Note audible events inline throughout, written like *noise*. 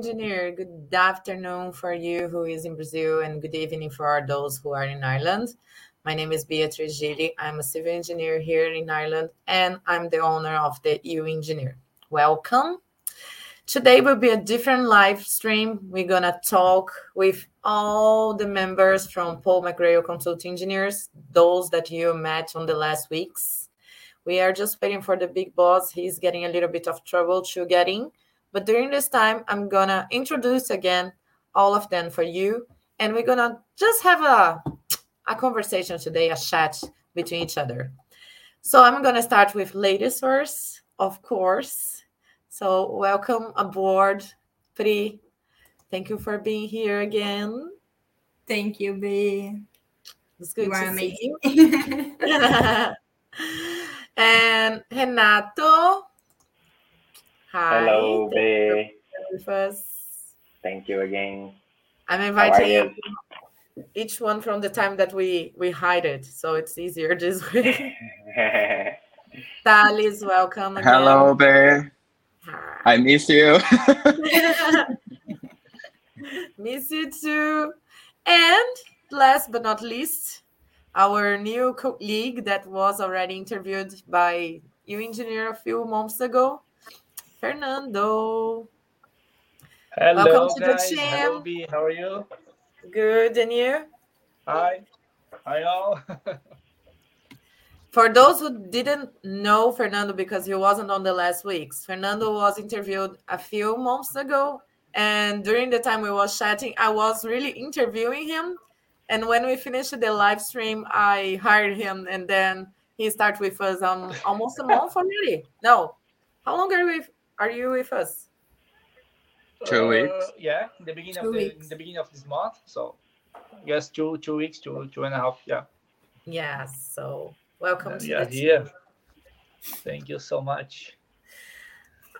engineer. Good afternoon for you who is in Brazil, and good evening for those who are in Ireland. My name is Beatriz Gili. I'm a civil engineer here in Ireland, and I'm the owner of the EU Engineer. Welcome. Today will be a different live stream. We're gonna talk with all the members from Paul McGrail Consulting Engineers, those that you met on the last weeks. We are just waiting for the big boss. He's getting a little bit of trouble to get in. But during this time, I'm gonna introduce again all of them for you, and we're gonna just have a a conversation today, a chat between each other. So I'm going to start with ladies first, of course. So welcome aboard, Pri. Thank you for being here again. Thank you, B. It's good You to see you. *laughs* *laughs* and Renato. Hi. Hello, thank you for Be. being with us. Thank you again. I'm inviting you? each one from the time that we we hide it, so it's easier this *laughs* way. Thales, welcome again. Hello, Bear. Hi. I miss you. *laughs* *laughs* Miss you too. And last but not least, our new colleague that was already interviewed by EU Engineer a few months ago, Fernando. Hello, Welcome to the guys. Hello, team. B. How are you? Good, and you? Hi. Hi, all. For those who didn't know Fernando because he wasn't on the last weeks, Fernando was interviewed a few months ago. And during the time we was chatting, I was really interviewing him. And when we finished the live stream, I hired him and then he started with us um almost a month already. No. How long are with, are you with us? Two Uh, weeks. Yeah, the beginning Two of the weeks. the beginning of this month. So, yes, two two weeks, two two and a half. Yeah. Yes. So welcome And to yeah, the team. here. Thank you so much.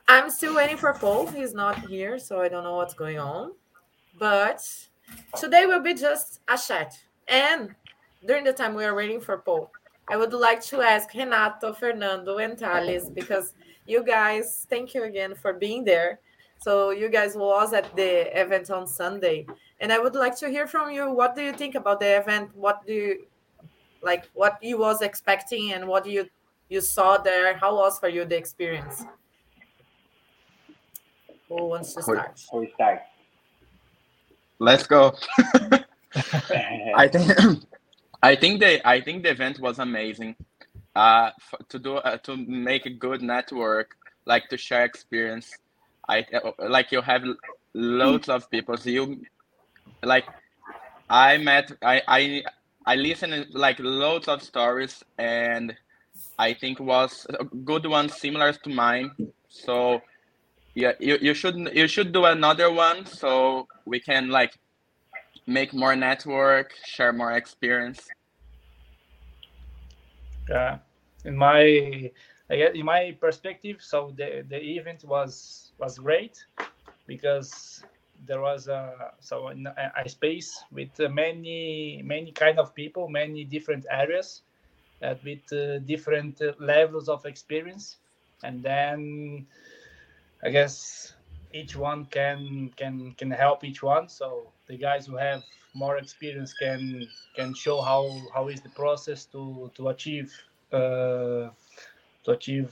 I'm still waiting for Paul. He's not here, so I don't know what's going on. But today will be just a chat. And during the time we are waiting for Paul, I would like to ask Renato, Fernando, and Thales because you guys, thank you again for being there. So you guys was at the event on Sunday, and I would like to hear from you. What do you think about the event? What do you like? What you was expecting, and what you you saw there? How was for you the experience? Who wants to start? Who start? Let's go. *laughs* I think I think the I think the event was amazing. Uh, f- to do uh, to make a good network, like to share experience. I uh, like you have loads of people. So you like I met I I I listened like loads of stories and I think was a good one similar to mine. So yeah, you, you should you should do another one so we can like make more network, share more experience. Yeah. In my in my perspective, so the the event was was great because there was a so a, a space with many many kind of people, many different areas, uh, with uh, different uh, levels of experience, and then I guess each one can can can help each one. So the guys who have more experience can can show how how is the process to to achieve uh, to achieve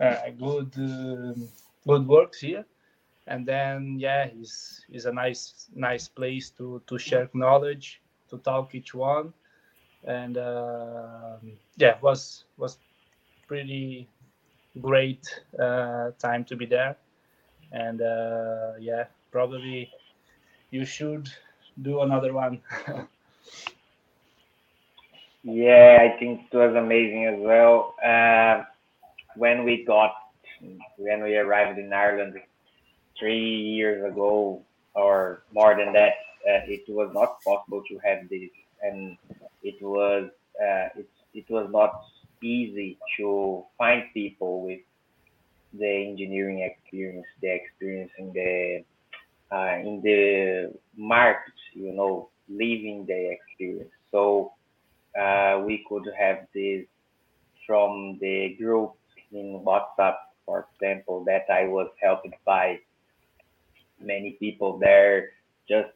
uh, good um good works here. And then yeah it's, it's a nice nice place to to share knowledge to talk each one. And uh, yeah was was pretty great uh, time to be there. And uh, yeah probably you should do another one *laughs* Yeah, I think it was amazing as well. Uh, when we got, when we arrived in Ireland three years ago or more than that, uh, it was not possible to have this, and it was uh, it, it was not easy to find people with the engineering experience, the experience in the uh, in the market, you know, living the experience. So uh, we could have this from the group in WhatsApp, for example, that I was helped by many people there. Just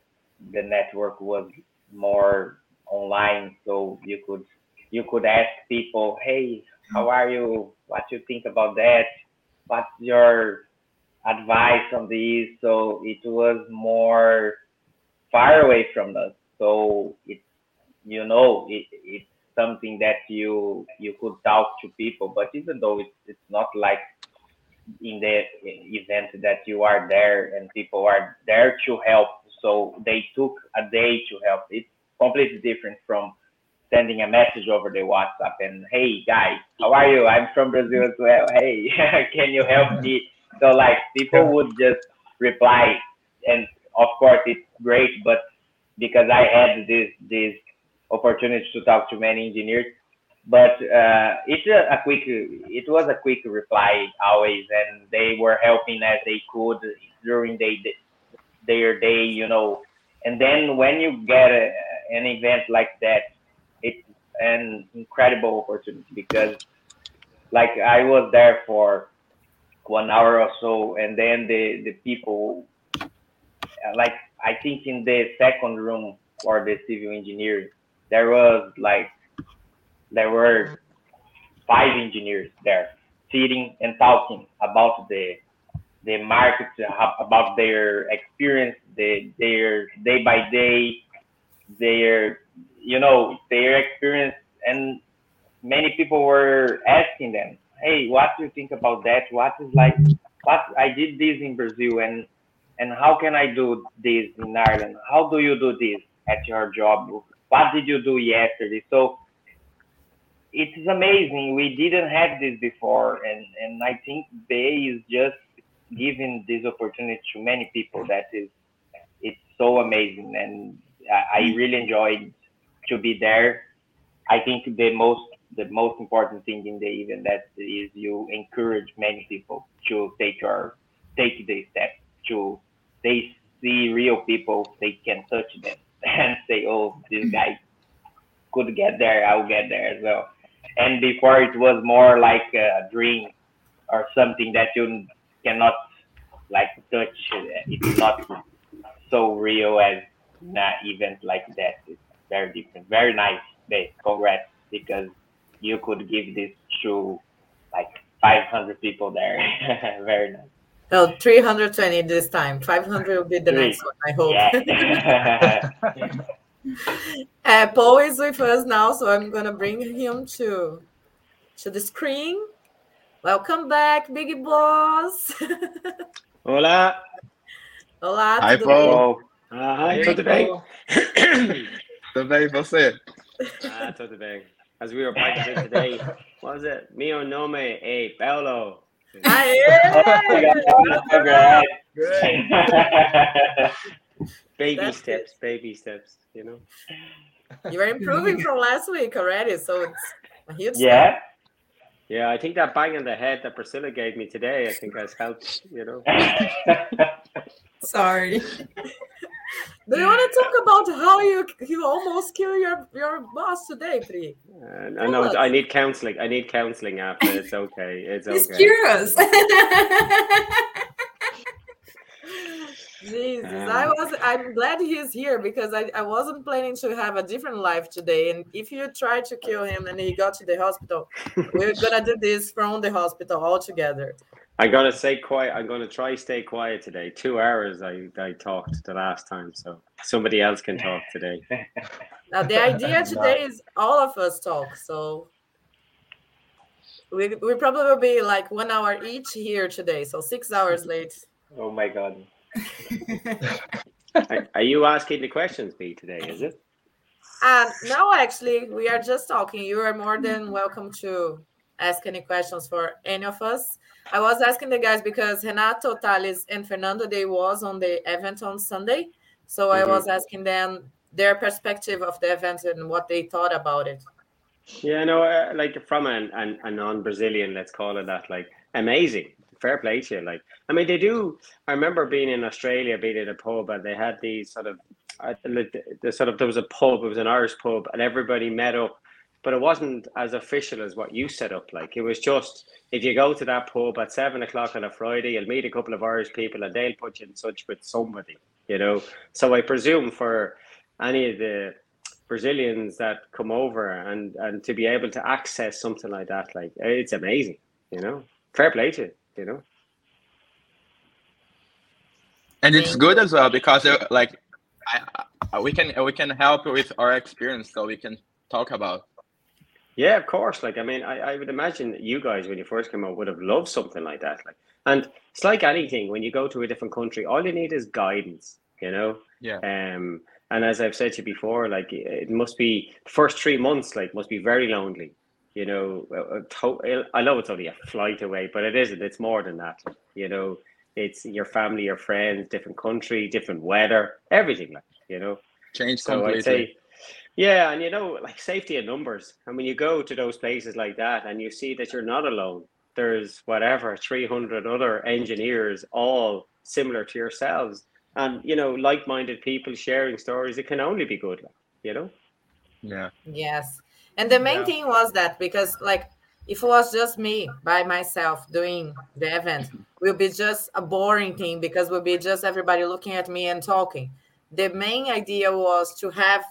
the network was more online, so you could you could ask people, "Hey, how are you? What you think about that? What's your advice on these. So it was more far away from us. So it, you know, it, it's something that you you could talk to people. But even though it's it's not like in the event that you are there and people are there to help, so they took a day to help. It's completely different from sending a message over the WhatsApp and hey guys, how are you? I'm from Brazil as well. Hey, *laughs* can you help me? So like people would just reply, and of course it's great, but because I had this this opportunity to talk to many engineers, but uh, it's a, a, quick it was a quick reply always, and they were helping as they could during the, their day, you know. And then when you get a, an event like that, it's an incredible opportunity because, like, I was there for one hour or so, and then the the people, uh, like, I think in the second room for the civil engineers, there was like there were five engineers there sitting and talking about the the market, about their experience, the, their day by day, their you know their experience, and many people were asking them, "Hey, what do you think about that? What is like? What I did this in Brazil, and and how can I do this in Ireland? How do you do this at your job? What did you do yesterday?" So it's amazing. We didn't have this before, and and I think Bay is just giving this opportunity to many people. That is, it's so amazing, and I, I really enjoyed to be there. I think the most the most important thing in the event that is you encourage many people to take your take the step to they see real people they can touch them *laughs* and say oh this mm. guy could get there i'll get there as well. And before it was more like a dream or something that you cannot like touch it's not so real as an event like that. It's very different. Very nice day. Congrats because you could give this to like 500 people there *laughs* very nice no 320 this time 500 will be the Three. next one i hope yeah. *laughs* uh, Paul is with us now, so I'm gonna bring him to to the screen. Welcome back, Big Boss. *laughs* Olá. Olá, Hi, Paul. Ah, hi, tudo bem? tudo bem, você? Ah, tudo bem. As we were practicing today, *laughs* what was it? Mio nome é Paulo. Aê! baby That's steps, it. baby steps, you know. You are improving from last week already, so it's a huge yeah. Step. Yeah, I think that bang on the head that Priscilla gave me today, I think has helped, you know. *laughs* Sorry. *laughs* Do you want to talk about how you you almost kill your your boss today, Pri? Uh, I know I need counseling. I need counseling after. It's okay. It's He's okay. curious. *laughs* Jesus, um, I was. I'm glad he's here because I, I wasn't planning to have a different life today. And if you try to kill him and he got to the hospital, we're gonna do this from the hospital all together. I'm gonna stay quiet. I'm gonna try stay quiet today. Two hours I, I talked the last time, so somebody else can talk today. *laughs* Now the idea today is all of us talk. So we we probably will be like one hour each here today, so six hours late. Oh my god. *laughs* are, are you asking the questions, B, today? Is it? Uh, no, actually, we are just talking. You are more than welcome to ask any questions for any of us. I was asking the guys because Renato, Thales, and Fernando, they was on the event on Sunday. So mm-hmm. I was asking them their perspective of the event and what they thought about it. Yeah, no, uh, like from an, an, a non-Brazilian, let's call it that, like amazing fair play to you. Like, I mean, they do. I remember being in Australia, being in a pub, and they had these sort of, uh, the sort of there was a pub. It was an Irish pub, and everybody met up but it wasn't as official as what you set up. Like it was just if you go to that pub at seven o'clock on a Friday, you'll meet a couple of Irish people and they'll put you in touch with somebody, you know. So I presume for any of the Brazilians that come over and and to be able to access something like that, like it's amazing, you know. Fair play to you, you know. And it's good as well because uh, like I, I, we can we can help with our experience, so we can talk about. Yeah, of course. Like, I mean, I, I would imagine you guys, when you first came out, would have loved something like that. Like, and it's like anything when you go to a different country, all you need is guidance, you know? Yeah. Um, and as I've said to you before, like, it must be first three months, like, must be very lonely, you know? Uh, uh, uh, I know it's only a flight away, but it isn't. It's more than that, you know? It's your family, your friends, different country, different weather, everything, like, you know? Change So completely. I'd say, yeah, and you know, like safety in numbers. And when you go to those places like that and you see that you're not alone, there's whatever, 300 other engineers, all similar to yourselves. And, you know, like minded people sharing stories, it can only be good, like, you know? yeah. Yes. And the main Yeah. thing was that because like if it was just me by myself doing the event, will be just a boring thing because will be just everybody looking at me and talking. The main idea was to have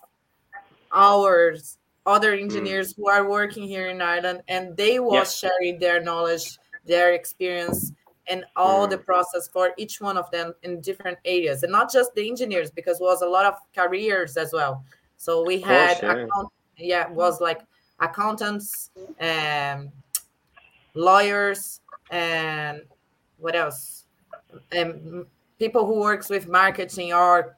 ours other mm. engineers who are working here in Ireland and they was sharing their knowledge, their experience and all mm. the process for each one of them in different areas and not just the engineers because was a lot of careers as well. So we course, had yeah. account, yeah, was like accountants and lawyers and what else? Um, people who works with marketing or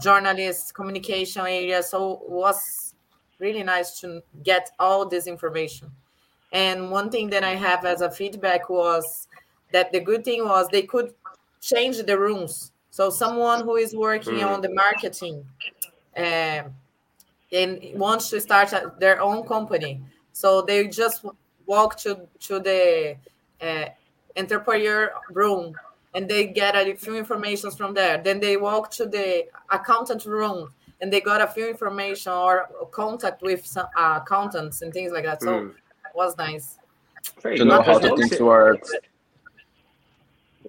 journalists, communication area. So it was really nice to get all this information. And one thing that I have as a feedback was that the good thing was they could change the rooms. So someone who is working Mm. on the marketing um, and wants to start their own company, so they just walk to to the uh, entrepreneur room and they get a few informations from there. Then they walk to the accountant room and they got a few information or contact with some uh, accountants and things like that. So Mm. it was nice. Very To know good. how Because the most things of- work.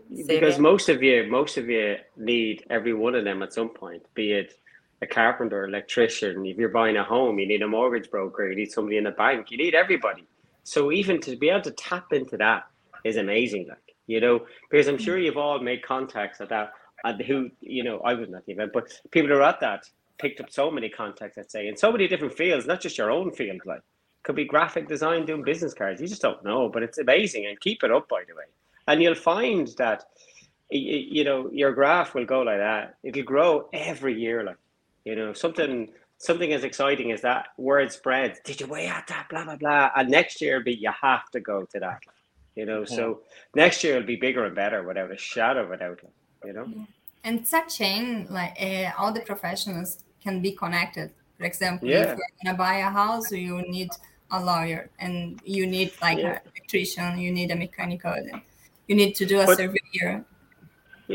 because again? most of you most of you need every one of them at some point be it a carpenter electrician if you're buying a home you need a mortgage broker you need somebody in a bank you need everybody so even to be able to tap into that is amazing like you know because i'm sure mm. you've all made contacts at that and who you know i was not at the event but people who are at that picked up so many contacts I'd say in so many different fields not just your own field like could be graphic design doing business cards you just don't know but it's amazing and keep it up by the way. And you'll find that you know your graph will go like that. It'll grow every year like you know something something as exciting as that word spreads did you weigh out that? Blah blah blah. And next year be you have to go to that you know so next year it'll be bigger and better without a shadow of a doubt you know And it's a chain, like uh, all the professionals can be connected. For example, Yeah. if you're gonna buy a house, you need a lawyer, and you need like Yeah. an electrician, you need a mechanical, and you need to do a But- surveyor.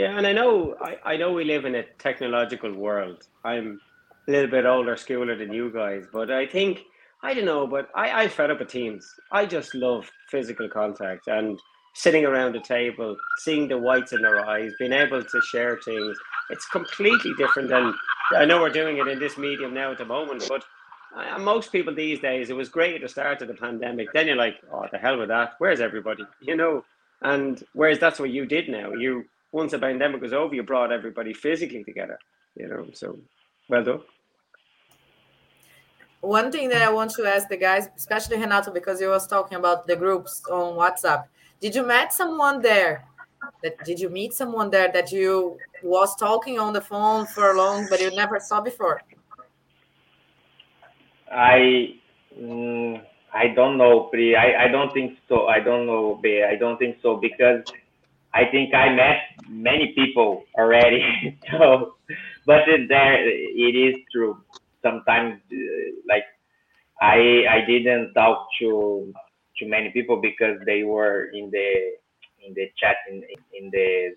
Yeah, and I know I, I know we live in a technological world. I'm a little bit older schooler than you guys, but I think I don't know, but I, I fed up with teams. I just love physical contact and sitting around a table, seeing the whites in their eyes, being able to share things. It's completely different than I know we're doing it in this medium now at the moment, but uh, most people these days, it was great at the start of the pandemic. Then you're like, oh, the hell with that. Where's everybody? You know, and whereas that's what you did now. You once the pandemic was over, you brought everybody physically together. You know, so well done. One thing that I want to ask the guys, especially Renato, because he was talking about the groups on WhatsApp. Did you meet someone there? That did you meet someone there that you was talking on the phone for long, but you never saw before? I mm, I don't know, Pri. I, I don't think so. I don't know, Be. I don't think so because I think I met many people already. *laughs* so, but it, there it is true. Sometimes, uh, like I I didn't talk to to many people because they were in the in the chat in in the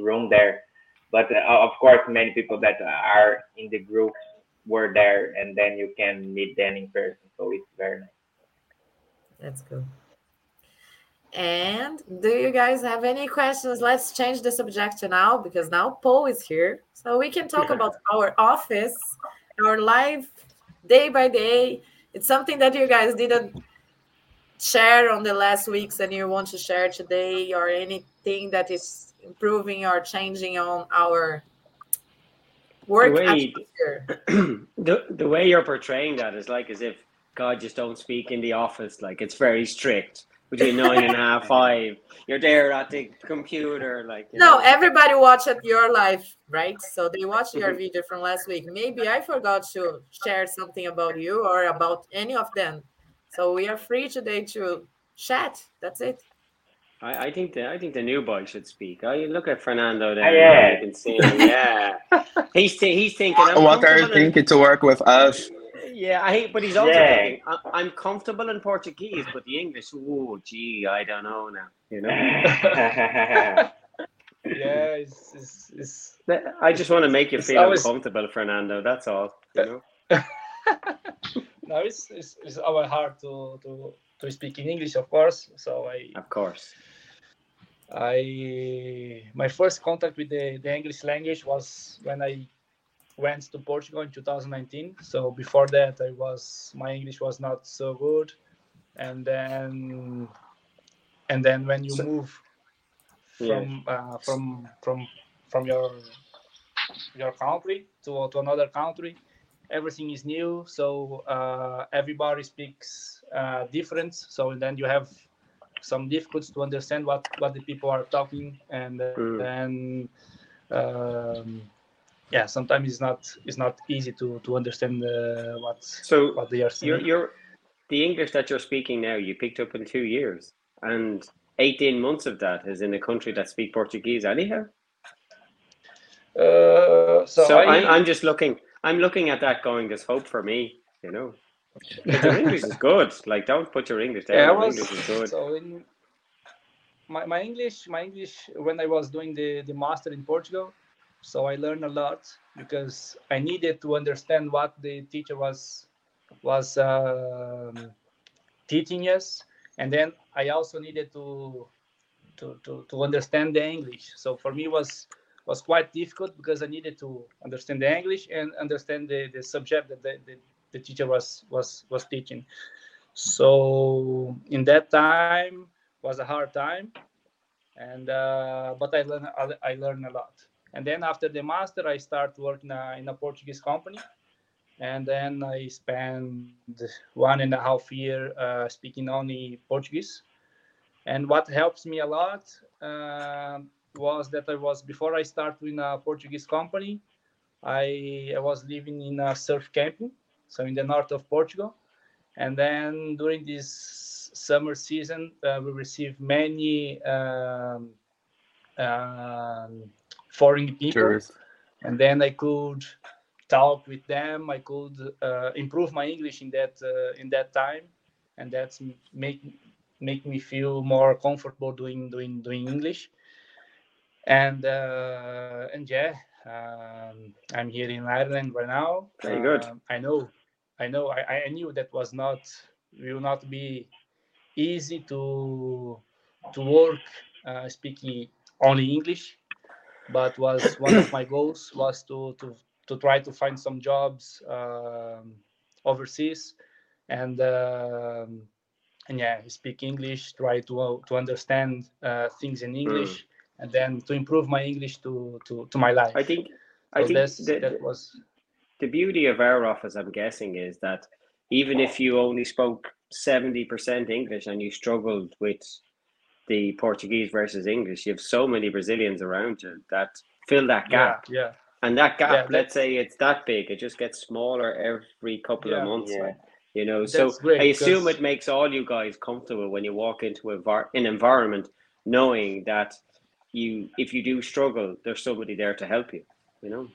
room there. But uh, of course, many people that are in the group were there, and then you can meet them in person. So it's very nice. That's good. And do you guys have any questions? Let's change the subject now because now Paul is here. So we can talk *laughs* about our office, our life day by day. It's something that you guys didn't share on the last weeks and you want to share today or anything that is improving or changing on our work The way- *clears throat* the the way you're portraying that is like as if God just don't speak in the office. Like it's very strict between nine and a *laughs* half, five. You're there at the computer, like No, know. everybody watched your live, right? So they watched your Mhm. video from last week. Maybe I forgot to share something about you or about any of them. So we are free today to chat. That's it. I, I think the I think the new boy should speak. I look at Fernando there. Ah, yeah. You can see him. Yeah, *laughs* he's thi- he's thinking. I'm what are you comfortable in- thinking to work with us? Yeah, I hate, but he's also Yeah. thinking I, I'm comfortable in Portuguese, but the English. Oh, gee, I don't know now. You know. *laughs* *laughs* yeah, it's, it's, it's I just want to make you feel always- uncomfortable, Fernando. That's all. You know. *laughs* no, it's, it's, it's our hard to, to to speak in English, of course. So I Of course. I my first contact with the, the English language was when I went to Portugal in 2019. So before that, I was my English was not so good, and then and then when you So- move Yeah. from uh, from from from your your country to, to another country, everything is new. So uh, everybody speaks uh, different. So then you have some difficulties to understand what what the people are talking and Mm. then um, yeah sometimes it's not it's not easy to to understand uh, what So what they are saying you're you're the English that you're speaking now. You picked up in two years, and 18 months of that is in a country that speak Portuguese anyhow. uh, so, So, I, I'm, I'm just looking. I'm looking at that going. There's hope for me. You know. But your English is good. Like, don't put your English down. yeah, Your was English is good. so in my, my English my English when I was doing the the master in Portugal so I learned a lot because I needed to understand what the teacher was was um, teaching us. And then I also needed to to, to to understand the English. So for me was was quite difficult because I needed to understand the English and understand the, the subject that the, the, the teacher was was was teaching. So in that time was a hard time. And uh, but i learned I, I learned a lot and then after the master i start working uh, in a portuguese company. And then i spent one and a half year uh, speaking only portuguese. And what helps me a lot uh, was that i was before i started in a portuguese company i, I was living in a surf camping so in the north of portugal. And then during this summer season, uh, we received many um, um, foreign people, Tourists. and then I could talk with them. I could uh, improve my English in that uh, in that time, and that's make make me feel more comfortable doing doing doing English. And uh, and yeah, um, I'm here in Ireland right now. Very good. Um, I know, I know. I, I knew that was not will not be easy to to work uh, speaking only English, but was *coughs* one of my goals was to to to try to find some jobs um, overseas, and um, and yeah, speak English, try to to understand uh, things in English, and then to improve my English to to to my life. I think. I think that was the beauty of our office, I'm guessing, is that even if you only spoke 70% English and you struggled with the Portuguese versus English, you have so many Brazilians around you that fill that gap. Yeah, yeah. And that gap, Yeah, let's say it's that big, it just gets smaller every couple Yeah. of months. Yeah. like, you know, so That's great, I assume because- it makes all you guys comfortable when you walk into a var- an environment knowing that you, if you do struggle, there's somebody there to help you. You know.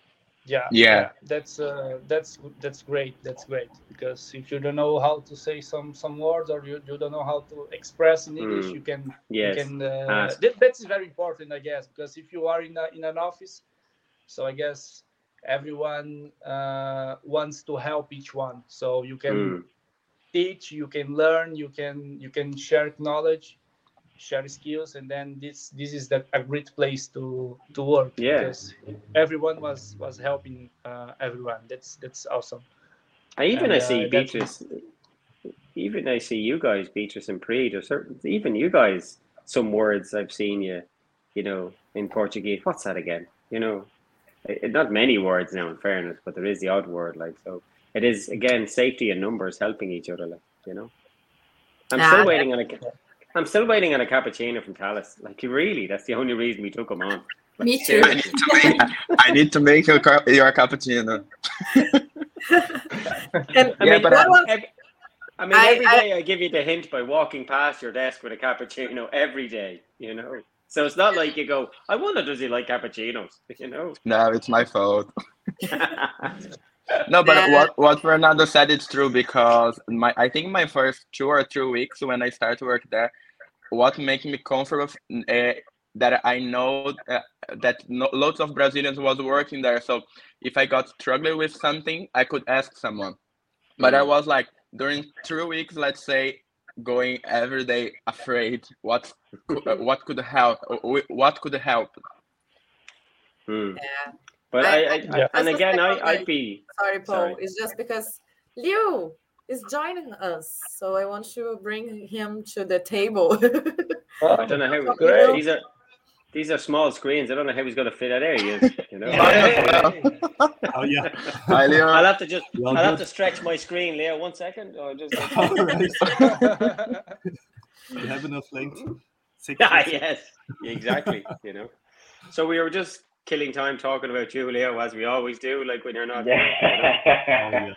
Yeah Yeah. that's uh, that's that's great that's great because if you don't know how to say some some words or you, you don't know how to express in english Mm. you can Yes. you can uh, that, that's very important i guess because if you are in a, in an office so i guess everyone uh, wants to help each one so you can Mm. teach, you can learn, you can you can share knowledge, share skills, and then this this is the, a great place to to work. Yeah. because everyone was was helping uh, everyone. That's that's awesome. I even And, I uh, see that's- Beatrice. Even I see you guys, Beatrice and Pri. There's certain, even you guys, some words I've seen you, you know, in Portuguese. What's that again? You know, it, it- not many words now, in fairness, but there is the odd word. Like so, it is again safety and numbers helping each other. Like you know, I'm Ah, still waiting on a. I'm still waiting on a cappuccino from Thales. Like you really, that's the only reason we took him on. Like, Me too. I need to make, I need to make your, ca- your cappuccino. *laughs* And I Yeah, mean, but I want- I mean, I- every I- day I give you the hint by walking past your desk with a cappuccino every day, you know. So it's not like you go, I wonder, does he like cappuccinos? *laughs* You know. No, it's my fault. *laughs* No, but Yeah. what what Fernando said is true because my I think my first two or three weeks when I started to work there, what made me comfortable uh, that I know uh, that no, lots of Brazilians was working there. So if I got struggling with something, I could ask someone. But I Mm. was like during three weeks, let's say, going every day afraid what *laughs* what could help what could help. Hmm. Yeah. But I- I, I, Yeah. and again, I, I'd be Sorry, Paul. Sorry. It's just because Leo is joining us, so I want to bring him to the table. *laughs* I don't know how Great. these are these are small screens. I don't know how he's going to fit that area. He is, you *laughs* know. *laughs* Oh yeah. Hi, Leo. I'll have to just Well, I'll have to stretch my screen, Leo. One second, or just. All right. You have enough length. Six Yeah, feet. yes, exactly. You know, so we were just killing time talking about Julio as we always do. Like when you're not. Oh, yeah. yeah.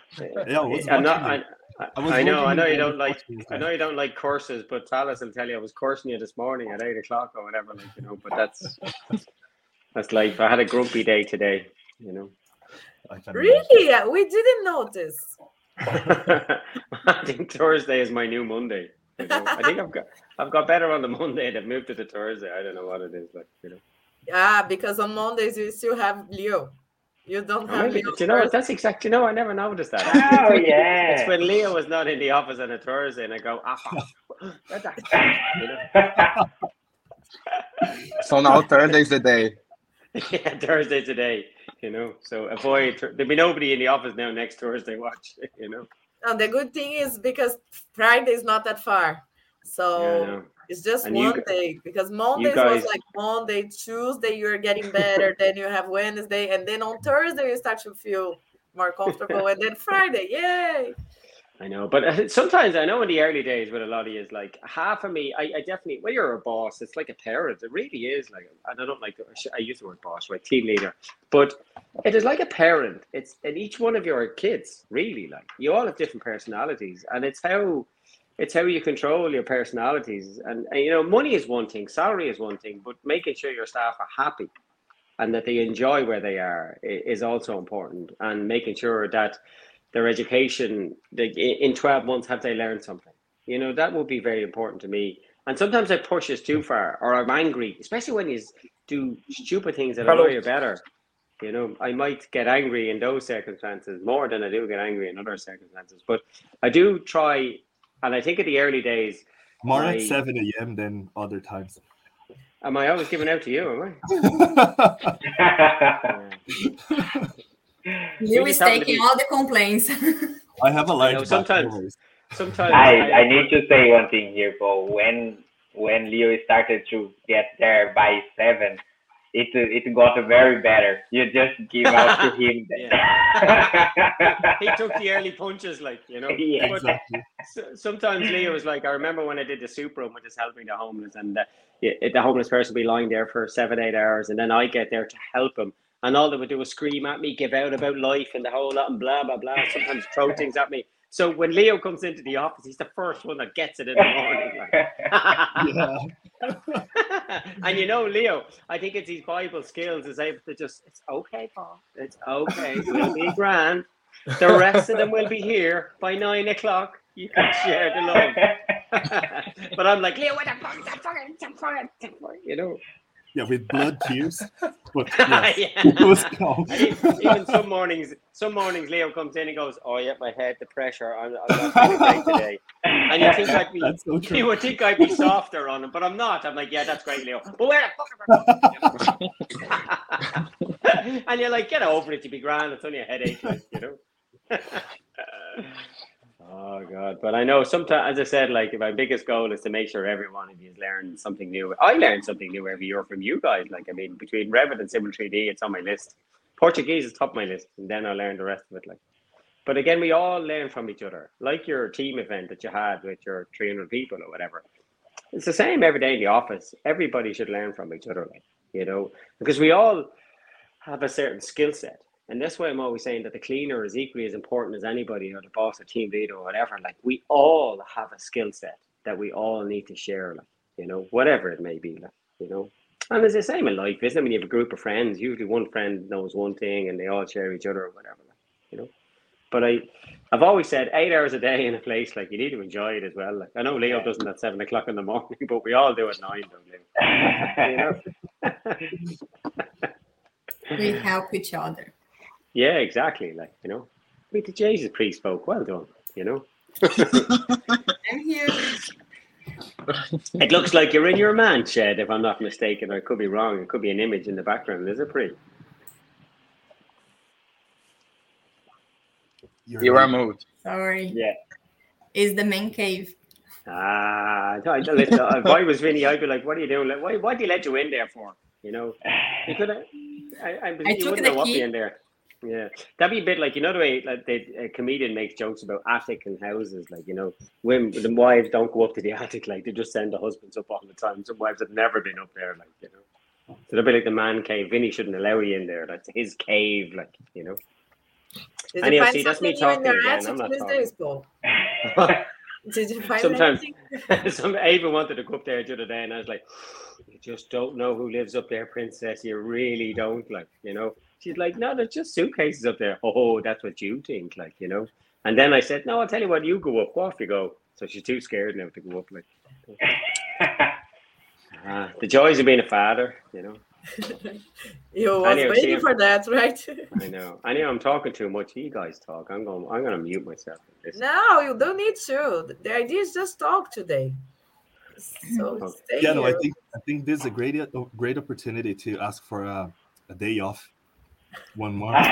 Yeah, I was I'm not. I. I I know. I know you don't like. I know you don't like courses, but Thales will tell you I was coursing you this morning at eight o'clock or whatever. Like you know, but that's that's life. I had a grumpy day today. You know. I can really? Yeah, We didn't notice. *laughs* I think Thursday is my new Monday. you know. I think I've got I've got better on the Monday. They've moved to the Thursday. I don't know what it is, like you know. Yeah, because on Mondays you still have Leo. You don't Or have maybe, Leo. do you know what? That's exactly. No, I never noticed that. Oh, *laughs* yeah. It's when Leo was not in the office on a Thursday, and I go, ah, what *laughs* the-" *laughs* you know? So now Thursday's the day. yeah, Thursday today, you know. So avoid. There'll be nobody in the office now next Thursday. Watch, you know. And the good thing is because Friday is not that far. So Yeah, I know. It's just And one gu- day because Mondays guys- was like Monday, Tuesday, you're getting better, then you have Wednesday, and then on Thursday you start to feel more comfortable, and then *laughs* Friday, yay! I know, but uh, sometimes I know in the early days with a lot of you is like half of me. I, I definitely when you're a boss, it's like a parent. It really is like, and I don't like. I use the word boss, right? Team leader, but it is like a parent. It's and each one of your kids really like you all have different personalities, and it's how it's how you control your personalities. And, and you know, money is one thing, salary is one thing, but making sure your staff are happy and that they enjoy where they are is also important, and making sure that their education they, in 12 months have they learned something? You know that would be very important to me. And sometimes i push us too far or i'm angry especially when you do stupid things that annoy you better. You know i might get angry in those circumstances more than i do get angry in other circumstances. But i do try and i think at the early days More I- at 7 a.m. than other times. am i always giving out to you am i Yeah. *laughs* You We is just happen to taking all the complaints. *laughs* I have a know, large back sometimes- always. sometimes I, I need to say one thing here, Paul. When when Leo started to get there by seven, it it got very better. You just give out to *laughs* him. *laughs* he took the early punches like you know Yeah. Exactly. So- sometimes Leo was like, I remember when I did the soup room, which is helping the homeless, and the, the homeless person would be lying there for seven, eight hours, and then I get there to help him. And all they would do was scream at me, give out about life and the whole lot, and blah, blah, blah. Sometimes throw *laughs* things at me. So when Leo comes into the office, he's the first one that gets it in the morning. like. Yeah. *laughs* and you know, Leo, I think it's his Bible skills is able to just, it's okay, Paul. It's okay. We'll be grand. The rest of them will be here by nine o'clock. You can share the love. *laughs* but I'm like, Leo, what the fuck? You know. Yeah, with blood tears. But yes, *laughs* Yeah. *laughs* it was. And even, even some mornings, some mornings Leo comes in and goes, "Oh yeah, my head, the pressure. I'm, I'm not *laughs* today." And you think I'd be, That's so true. you would think I'd be softer on him, but I'm not. I'm like, "Yeah, that's great, Leo." But where the fuck? Am I? and you're like, "Get over it. You be grand. It's only a headache, like, you know." Oh god! But I know sometimes, as I said, like my biggest goal is to make sure everyone of you learn something new. I learn something new every year from you guys. Like I mean, between Revit and Civil 3D, it's on my list. Portuguese is top of my list, and then I learn the rest of it. Like, but again, we all learn from each other. Like your team event that you had with your 300 people or whatever. It's the same every day in the office. Everybody should learn from each other, like you know, because we all have a certain skill set. And that's why I'm always saying that the cleaner is equally as important as anybody or the boss or team leader or whatever. Like we all have a skill set that we all need to share, like, you know, whatever it may be, like, you know. And it's the same in life, isn't it? When you have a group of friends, usually one friend knows one thing and they all share each other or whatever, like, you know. But I I've always said eight hours a day in a place, like you need to enjoy it as well. Like I know Leo doesn't at seven o'clock in the morning, but we all do at nine, don't Leo? *laughs* You know? We help each other. Yeah, exactly. Like, you know, wait, the Jesus priest spoke. Well done, you know. I'm here. It looks like you're in your man shed, if I'm not mistaken. I could be wrong. It could be an image in the background. Is it pretty? You're You are moved. Sorry. Yeah. Is the main cave. Ah, I, I, if I was Vinny, I'd be like, what are you doing? Like, why, why did he let you in there for? You know, you could have, I, I, I you took wouldn't the know what be in there. Yeah, that'd be a bit like you know the way like the a comedian makes jokes about attic and houses, like you know, women the wives don't go up to the *laughs* attic, like they just send the husbands up all the time. Some wives have never been up there, like you know. So they'd be like the man cave. Vinny shouldn't allow you in there. That's his cave, like you know. Did Anyway, see, that's me something new in talking again, I'm not talking. *laughs* Did you find Sometimes- *laughs* Some even wanted to go up there the other day, and I was like, "You just don't know who lives up there, princess. You really don't, like, you know." She's like, "No, there's just suitcases up there." Oh, that's what you think, like, you know. And then I said, "No, I'll tell you what. You go up. Off you go." So she's too scared now to go up. Like, *laughs* ah, the joys of being a father, you know. *laughs* You was Anyway, waiting see- for that, right? *laughs* I know. I know. I'm talking too much. You guys talk. I'm going. I'm going to mute myself. Listen. no, you don't need to. The idea is just talk today. So Okay. stay Yeah, no, I think I think this is a great a great opportunity to ask for a, a day off. One more. *laughs*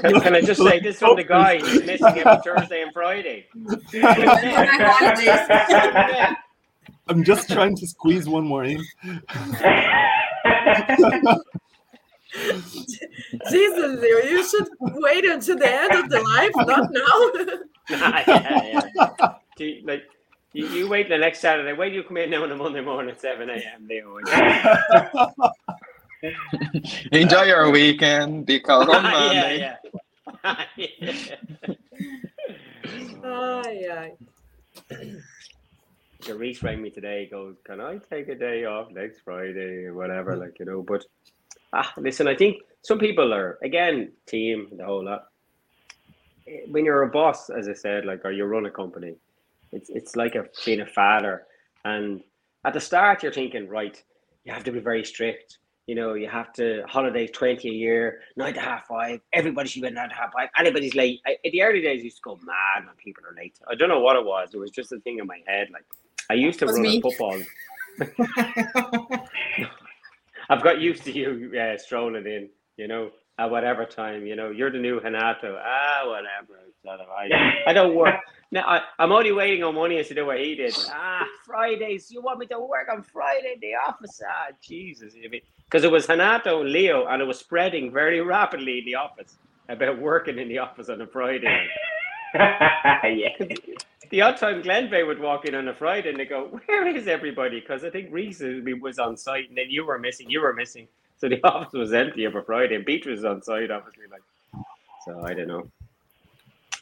Can, can I just say this from the guy who's missing every Thursday and Friday? holidays. *laughs* I'm just trying to squeeze one more in. *laughs* Jesus, you you should wait until the end of the life, not now. yeah, yeah. Do you, like you, you wait the next Saturday. Wait, you come in now on a Monday morning at seven a.m. Leo. Enjoy your weekend Be because on *laughs* Monday. yeah, yeah. Ay, ay. So Reese rang me today. Goes, can I take a day off next Friday or whatever? Like you know, but ah, listen. I think some people are again team the whole lot. Eh, When you're a boss, as I said, like or you run a company, it's it's like a being a father. And at the start, you're thinking, right, you have to be very strict. You know, you have to holidays twenty a year, nine to half five. Everybody should be nine to half five. Anybody's late. I, in the early days, I used to go mad when people are late. I don't know what it was. It was just a thing in my head. Like I used to run me. a football. *laughs* *laughs* I've got used to you uh, strolling in, you know, at whatever time, you know, you're the new Hanato. Ah, whatever. I, I don't work. *laughs* Now, I, I'm only waiting on money to do what he did. Ah, Fridays. You want me to work on Friday in the office? Ah, Jesus. Because it was Hanato and Leo, and it was spreading very rapidly in the office about working in the office on a Friday. *laughs* yeah. The odd time Glenveigh would walk in on a Friday and they go, Where is everybody? Because I think Reese was on site and then you were missing, you were missing. So the *laughs* office was empty for Friday and Beatrice was on site, obviously. Like, so I don't know.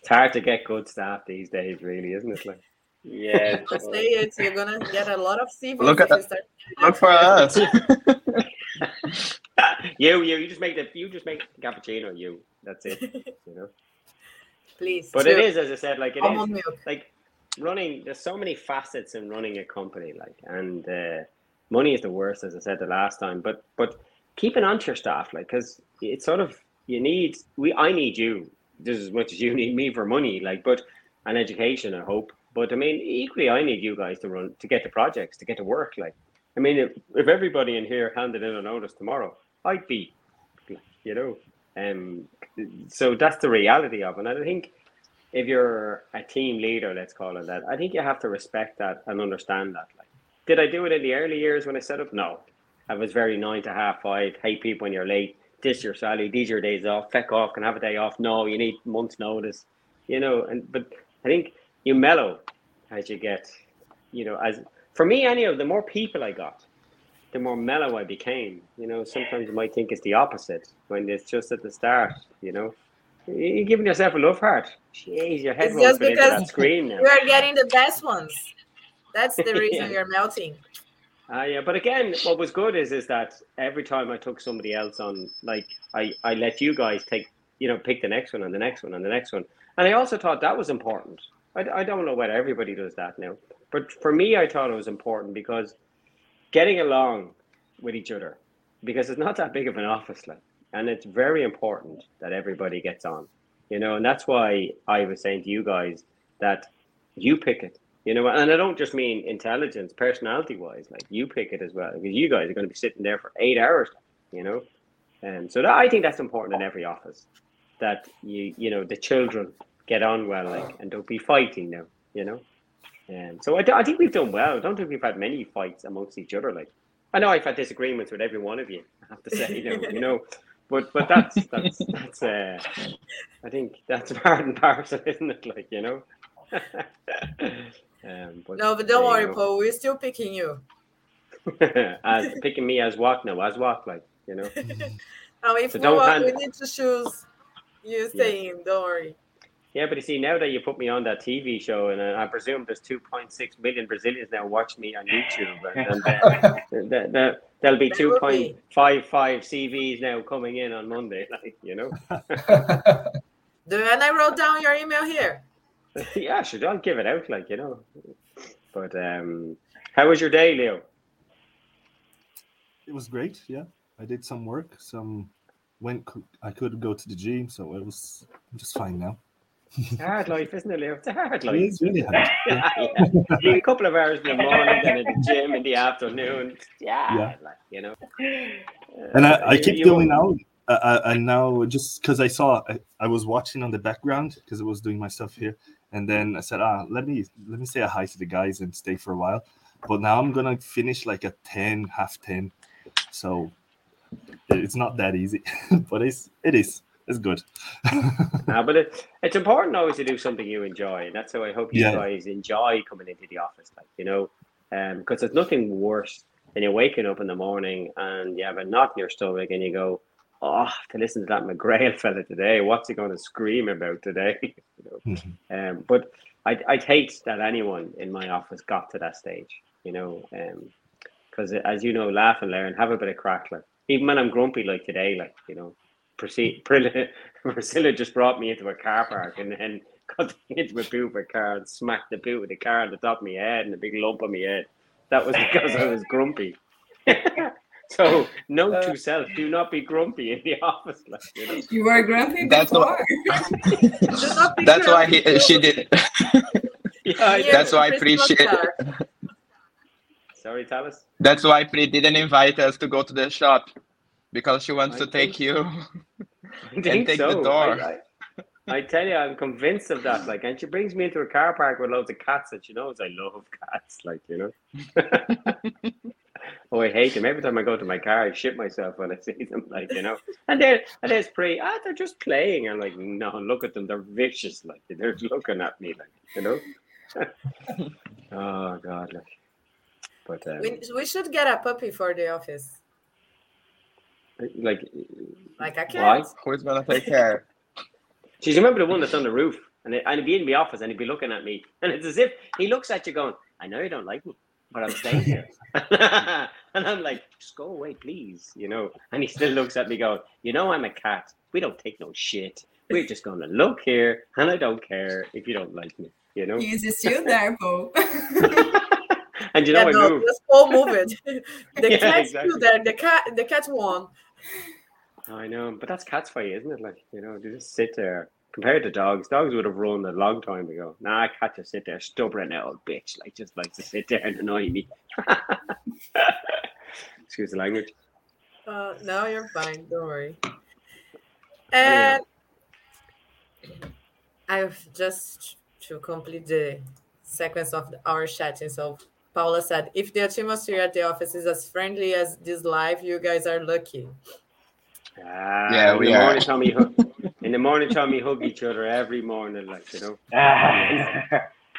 It's hard to get good staff these days, really, isn't it? Like, Yeah. *laughs* I say it, you're gonna get a lot of CVs Look at- you. Look for us. *laughs* you, you, you just make the, you just make the cappuccino. You, that's it. *laughs* You know. Please. But it is, as I said, like it is. almond milk. like running there's so many facets in running a company like and uh, money is the worst, as I said the last time. But but keeping on to your staff, like, because it's sort of you need we I need you just as much as you need me for money, like, but an education, I hope. But I mean, equally, I need you guys to run to get the projects, to get to work. Like, I mean, if, if everybody in here handed in a notice tomorrow, I'd be, you know, um. So that's the reality of it. And I think if you're a team leader, let's call it that, I think you have to respect that and understand that. Like, did I do it in the early years when I set up? No, I was very nine to half five. Hate people when you're late. This your salary. These your days off. Feck off. Can have a day off. No, you need months notice. You know, and but I think you mellow as you get. You know, as for me, any of the more people I got, the more mellow I became. You know, sometimes you might think it's the opposite when it's just at the start. You know, you're giving yourself a love heart. Jeez, your head It's just because that screen now. We are getting the best ones. That's the *laughs* reason Yeah. are melting. Uh, yeah, but again, what was good is is that every time I took somebody else on, like I, I let you guys take, you know, pick the next one and the next one and the next one, and I also thought that was important. I, I don't know whether everybody does that now, but for me, I thought it was important because getting along with each other, because it's not that big of an office, like, and it's very important that everybody gets on, you know, and that's why I was saying to you guys that you pick it. You know, and I don't just mean intelligence, personality wise, like you pick it as well, because you guys are going to be sitting there for eight hours, you know, and so that, I think that's important in every office, that you you know the children get on well, like, and don't be fighting now, you know, and so I, I think we've done well. I don't think we've had many fights amongst each other. Like, I know I've had disagreements with every one of you. I have to say, you know, you know, but but that's that's that's uh, I think that's *laughs* part and parcel, isn't it? Like, you know. *laughs* um, but No, but don't worry. Paul. We're still picking you. *laughs* as picking me as what now? As what? Like, you know. Now, if So we, don't want, hand- we need to choose you staying. Don't worry. Yeah, but you see, now that you put me on that TV show, and uh, I presume there's 2.6 million Brazilians now watching me on YouTube, and, and uh, *laughs* th- th- there'll be There will be. 2.55 CVs now coming in on Monday, *laughs* like you know. *laughs* And I wrote down your email here. yeah, sure, don't give it out, like you know. But um, how was your day, Leo? It was great. Yeah, I did some work. Some went. I could go to the gym, so it was I'm just fine now. It's a hard life, isn't it, Leo? It's a hard life. It's really hard. *laughs* yeah, yeah. A couple of hours in the morning, then at the gym in the afternoon. Yeah, Yeah. like you know. and I, I keep you- going now. Uh, uh, and now just because I saw, I, I was watching on the background because I was doing my stuff here, and then I said, ah, let me let me say a hi to the guys and stay for a while. But now I'm gonna finish like a ten, half ten, so it's not that easy, *laughs* but it's it is it's good. Uh, *laughs* but it, it's important always to do something you enjoy, and that's how I hope you Yeah. guys enjoy coming into the office. Like you know, because there's nothing worse than you're waking up in the morning and you have a knot in your stomach, and you go, "Oh, to listen to that McGrail *laughs* fella today. What's he going to scream about today?" *laughs* you know. Mhm. Um, but I'd, I'd hate that anyone in my office got to that stage, you know, because as you know, laugh and learn, have a bit of crack. Like even when I'm grumpy, like today, like you know. Priscilla, *laughs* Priscilla just brought me into a car park and then got *laughs* into a boot of a car and smacked the boot of the car on the top of my head and a big lump on my head. That was because I was grumpy. *laughs* so note Uh, to self: do not be grumpy in the office. Like you know. You were grumpy That's before. Do That's why up. he, she did. Yeah, Yeah. That's why I Christmas appreciate. card. Sorry, Thomas. That's why Pri didn't invite us to go to the shop because she wants I to think take you. *laughs* I think take the door. I, I, I tell you, I'm convinced of that. Like, and she brings me into a car park with loads of cats, and she knows I love cats. Like, you know. *laughs* oh, I hate them. Every time I go to my car, I shit myself when I see them. Like, you know. And then, and there's Pri. Ah, they're just playing. I'm like, no, look at them. They're vicious. Like, they're looking at me. Like, you know. *laughs* oh God, like. But um, We, we should get a puppy for the office. Like, Like a why? cat. Who's gonna take care? *laughs* She's remember the one that's on the roof, and, it, and he'd be in the office, and he'd be looking at me, *laughs* and it's as if he looks at you going, "I know you don't like me, but I'm staying here," *laughs* and I'm like, "Just go away, please," you know. And he still looks at me, going, "You know, I'm a cat. We don't take no shit. We're just going to look here, and I don't care if you don't like me, you know." He is still there, Paul. and you know yeah, I no, moved. just all move it. the Yeah, cat's exactly. still there. The cat, the cat won. I know, but that's cat's fight, isn't it? Like you know, they just sit there. Compared to dogs, dogs would have run a long time ago. Nah, cat just sit there, stubborn old bitch, like just like to sit there and annoy me. *laughs* Excuse the language. Uh, no, you're fine. Don't worry. yeah. And I've just to complete the sequence of the, our chatting. So Paula said, if the atmosphere at the office is as friendly as this live, you guys are lucky. Ah, Yeah, in we the are. morning, Tommy. Hug, *laughs* in the morning, Tommy hug each other every morning, like you know.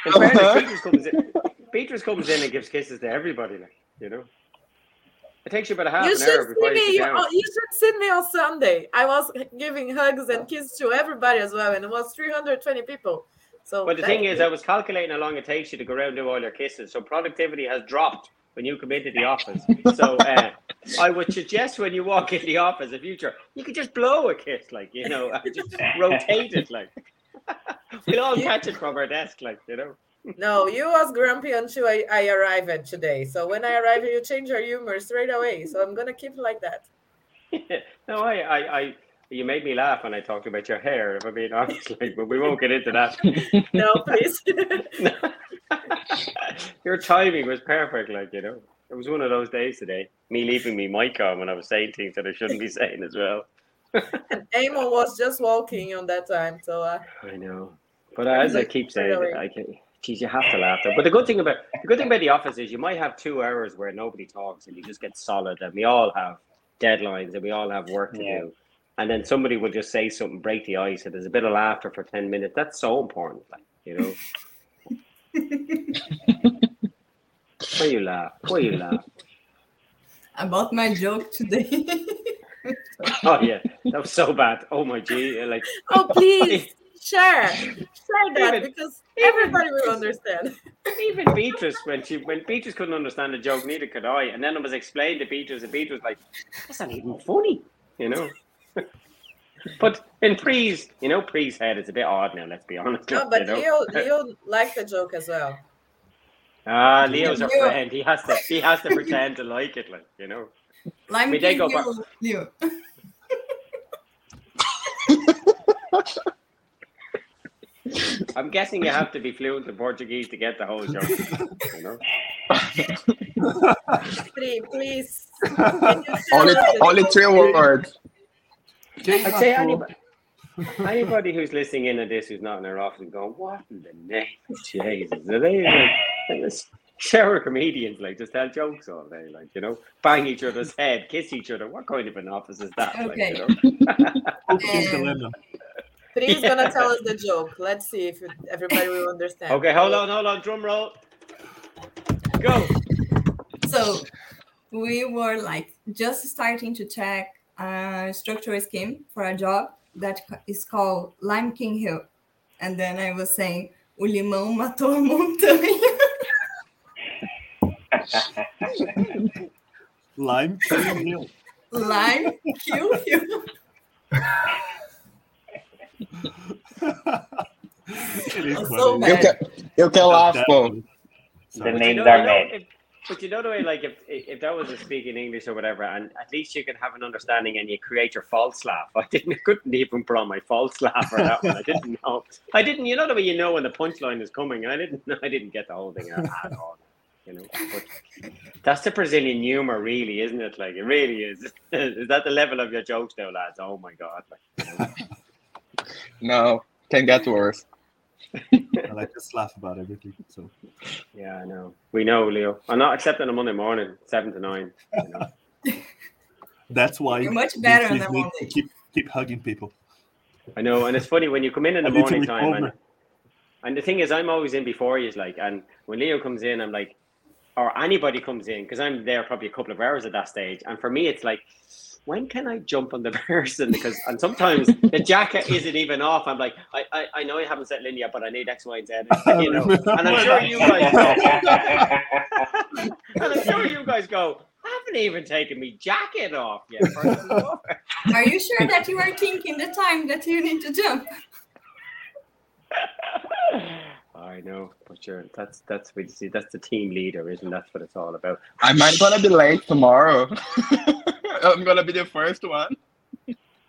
In fairness, *laughs* Beatrice comes in. Beatrice comes in and gives kisses to everybody, like you know. It takes you about a half you an should hour see before you me. sit You, down. you should see me on Sunday. I was giving hugs and kisses to everybody as well, and it was 320 people. So But the thing is, I was calculating how long it takes you to go around and do all your kisses. So productivity has dropped when you come into the office. So *laughs* uh, I would suggest when you walk in the office, in future, you could just blow a kiss, like you know, just rotate it, like. *laughs* we'll all catch it from our desk, like you know. No, you was grumpy until I, I arrived today. So when I arrive, you change your humor straight away. So I'm gonna keep like that. *laughs* no, I, I, I, you made me laugh when I talked about your hair. If I'm being honest, like, but we won't get into that. *laughs* No, please. *laughs* Your timing was perfect, like you know. It was one of those days today. Me leaving me mic on when I was saying things that I shouldn't be *laughs* saying as well. and Eamon was just walking on that time. So uh, I know, but as I keep saying, I can. Geez, you have to laugh though. But the good thing about the good thing about the office is you might have two hours where nobody talks and you just get solid, and we all have deadlines and we all have work to Yeah. do. And then somebody will just say something, break the ice, and there's a bit of laughter for ten minutes. That's so important, like you know. *laughs* Why you laugh? Why you laugh? About my joke today. *laughs* Oh yeah, that was so bad. Oh my gee, like oh *laughs* please share share that Even- because even- everybody will understand. even Beatrice when she when Beatrice couldn't understand the joke, neither could I. And then it was explained to Beatrice, and Beatrice was like, "That's not even funny," you know. *laughs* but in Pri's, you know, Pri's head is a bit odd now. Let's be honest. No, you but know? Leo *laughs* Leo liked the joke as well. Ah, Leo's our Leo- friend. He has to he has to *laughs* pretend to like it, like you know. Lime We did King go you, you. I'm guessing you have to be fluent in Portuguese to get the whole joke. You know. three, please. you tell Only, us only three words. I'd say anybody, anybody who's listening in on this who's not in their office and going, what in the name of Jesus? Are they like, like this shower comedians like just tell jokes all day, like you know, bang each other's head, kiss each other. What kind of an office is that? Like, you Okay. know? Cookie Um, dilemma. Pri is gonna tell us the joke. Let's see if it, everybody will understand. Okay, hold on, hold on, drum roll. Go. So we were like just starting to check a structural scheme for a job that is called Lime Kiln Hill. And then I was saying, o limão matou a montanha. *laughs* Lime Kiln Hill. Lime kill hill. it is funny. so You bad. can, you can laugh, Paul. The Sorry. But you names are you made. But you know the way, like if if that was a speaking English or whatever, and at least you can have an understanding and you create your false laugh. *laughs* I didn't, couldn't even put on my false laugh for that one. I didn't *laughs* know. I didn't. You know the way you know when the punchline is coming. I didn't. I didn't get the whole thing at, at all. You know, but that's the Brazilian humor, really, isn't it? Like it really is. *laughs* is that the level of your jokes, though, lads? Oh my god! Like, you know. No, can get worse. I just laugh about everything. So yeah, I know. We know, Leo. I'm not accepting a Monday morning, seven to nine. You know. *laughs* that's why You're much better on Beatrice the needs to Monday. keep keep hugging people. I know, and it's funny when you come in in the I morning time, and, and the thing is, I'm always in before you, like, and when Leo comes in, I'm like, or anybody comes in, because I'm there probably a couple of hours at that stage, and for me, it's like, when can I jump on the *laughs* person? Because and sometimes the jacket *laughs* isn't even off. I'm like, I, I, I know you haven't settled in yet, but I need X, Y, and Z, *laughs* you know. And I'm sure you guys go, and I'm sure you guys go. I haven't even taken me jacket off yet. first of all." Are you sure that you are thinking the time that you need to jump? I know, but you're that's that's what you see. That's the team leader, isn't that what it's all about? I might gonna be late tomorrow. I'm gonna be the first one.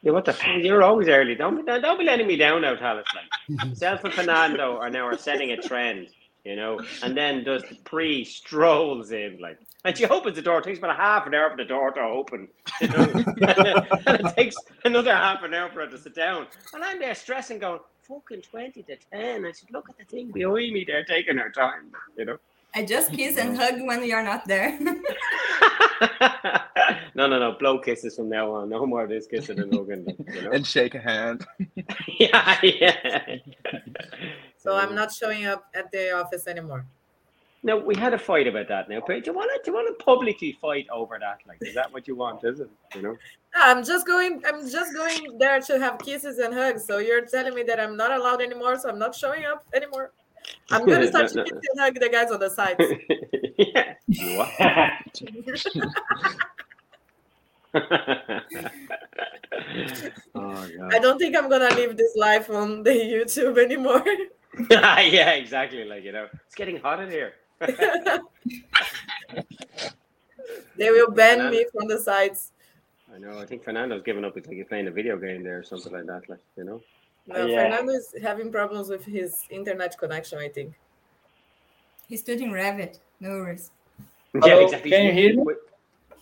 Yeah, what the? f- You're always early. Don't be don't be letting me down now, Thales. Like *laughs* self and Fernando are now are setting a trend, you know, and then does Pri strolls in like. And she opens the door. It takes about a half an hour for the door to open. You know? *laughs* and it takes another half an hour for her to sit down. And I'm there stressing, going, fucking 20 to 10. I said, look at the thing behind me there taking her time, you know. I just kiss and mm-hmm. hug when you're not there. *laughs* no, no, no. Blow kisses from now on. No more of this kissing and hugging. You *laughs* know? And shake a hand. *laughs* yeah, yeah. So I'm mm. not showing up at the office anymore. No, we had a fight about that. Now, do you want to do you want to publicly fight over that? Like, is that what you want? Is it? You know? I'm just going. I'm just going there to have kisses and hugs. So you're telling me that I'm not allowed anymore. So I'm not showing up anymore. I'm gonna start to No, no. hug the guys on the sides. *laughs* yeah. *laughs* Oh I don't think I'm gonna live this life on the YouTube anymore. *laughs* yeah, exactly. Like you know, it's getting hot in here. they will ban me from the sites. I know. I think Fernando's given up. It's like he's playing a video game there or something like that. Like you know. No, Yeah. Fernando is having problems with his internet connection. I think. He's studying Revit. No worries. Hello, can you hear me?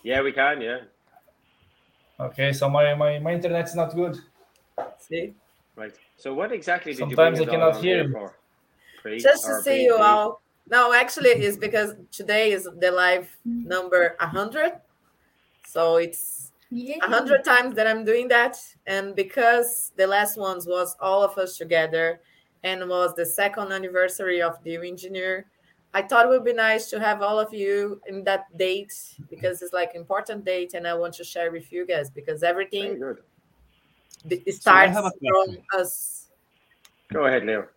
Yeah, we can. Yeah. Okay, so my, my, my internet's not good. See, Right. So what exactly did Sometimes you I bring us all cannot hear here you. for? Pre- just to see you all. No, actually, it's because today is the live number hundred, so it's Yeah. A hundred times that I'm doing that, and because the last ones was all of us together, and was the second anniversary of the engineer, I thought it would be nice to have all of you in that date because it's like important date, and I want to share with you guys because everything good. b- So starts from us. Go ahead, Leo.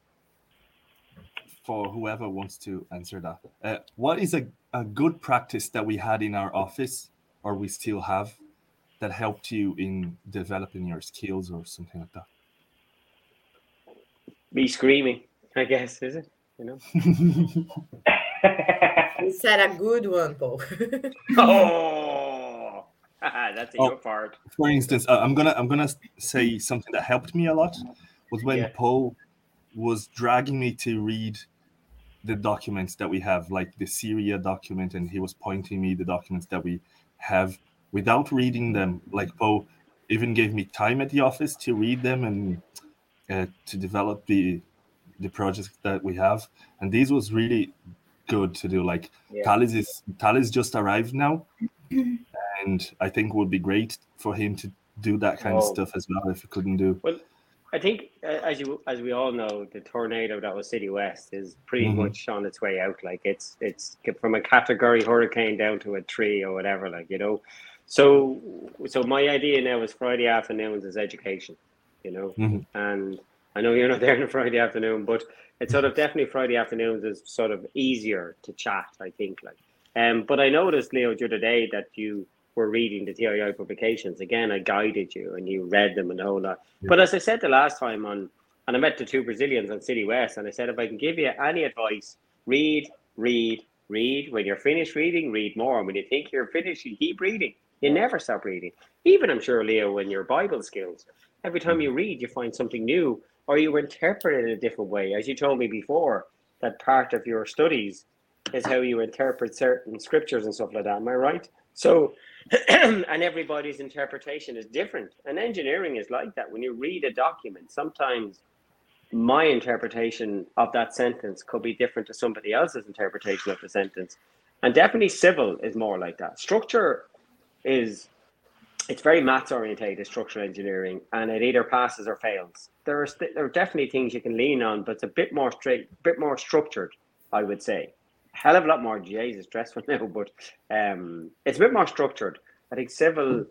for whoever wants to answer that. Uh, what is a, a good practice that we had in our office or we still have that helped you in developing your skills or something like that? Me screaming, I guess, is it? You know. *laughs* We said a good one, Paul. *laughs* oh, *laughs* that's a Oh. your part. For instance, uh, I'm gonna I'm gonna say something that helped me a lot was when Yeah. Poe was dragging me to read the documents that we have, like the CIRIA document, and he was pointing me the documents that we have without reading them. Like Poe even gave me time at the office to read them and uh, to develop the the project that we have. And this was really good to do. Like Yeah. Thales is Thales just arrived now, *clears throat* and I think would be great for him to do that kind of Oh. stuff as well if he couldn't do. Well, I think, uh, as you as we all know, the tornado that was City West is pretty Mhm. much on its way out. Like it's it's from a category hurricane down to a tree or whatever. Like you know, so so my idea now is Friday afternoons is education. You know, Mhm. and I know you're not *laughs* there on a Friday afternoon, but it's sort of definitely Friday afternoons is sort of easier to chat. I think like, um, but I noticed Leo the other day that you were reading the TII publications again. I guided you and you read them and all that. But as I said the last time on, and I met the two Brazilians on City West, and I said if I can give you any advice, read, read, read. When you're finished reading, read more. And when you think you're finished, you keep reading. You never stop reading. Even I'm sure, Leo, in your Bible skills, every time you read, you find something new, or you interpret it in a different way. As you told me before, that part of your studies is how you interpret certain scriptures and stuff like that. Am I right? So, *clears throat* and everybody's interpretation is different. And engineering is like that. When you read a document, sometimes my interpretation of that sentence could be different to somebody else's interpretation of the sentence. And definitely civil is more like that. Structure is it's very maths orientated structural engineering and it either passes or fails. There are st- there are definitely things you can lean on, but it's a bit more straight, a bit more structured, I would say. Hell of a lot more Jesus stressful *laughs* now, but um, it's a bit more structured. I think civil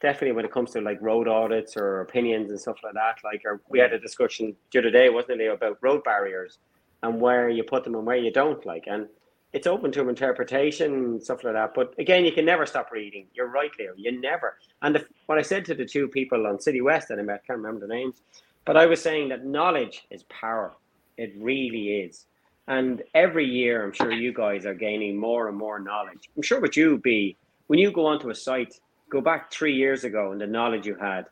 definitely when it comes to like road audits or opinions and stuff like that. Like we had a discussion the other day, wasn't it, about road barriers and where you put them and where you don't like. And it's open to interpretation, stuff like that. But again, you can never stop reading. You're right, Leo. You never. And the, what I said to the two people on City West that I met, I can't remember the names, but I was saying that knowledge is power. It really is. And every year, I'm sure you guys are gaining more and more knowledge. I'm sure with you, be when you go onto a site, go back three years ago and the knowledge you had,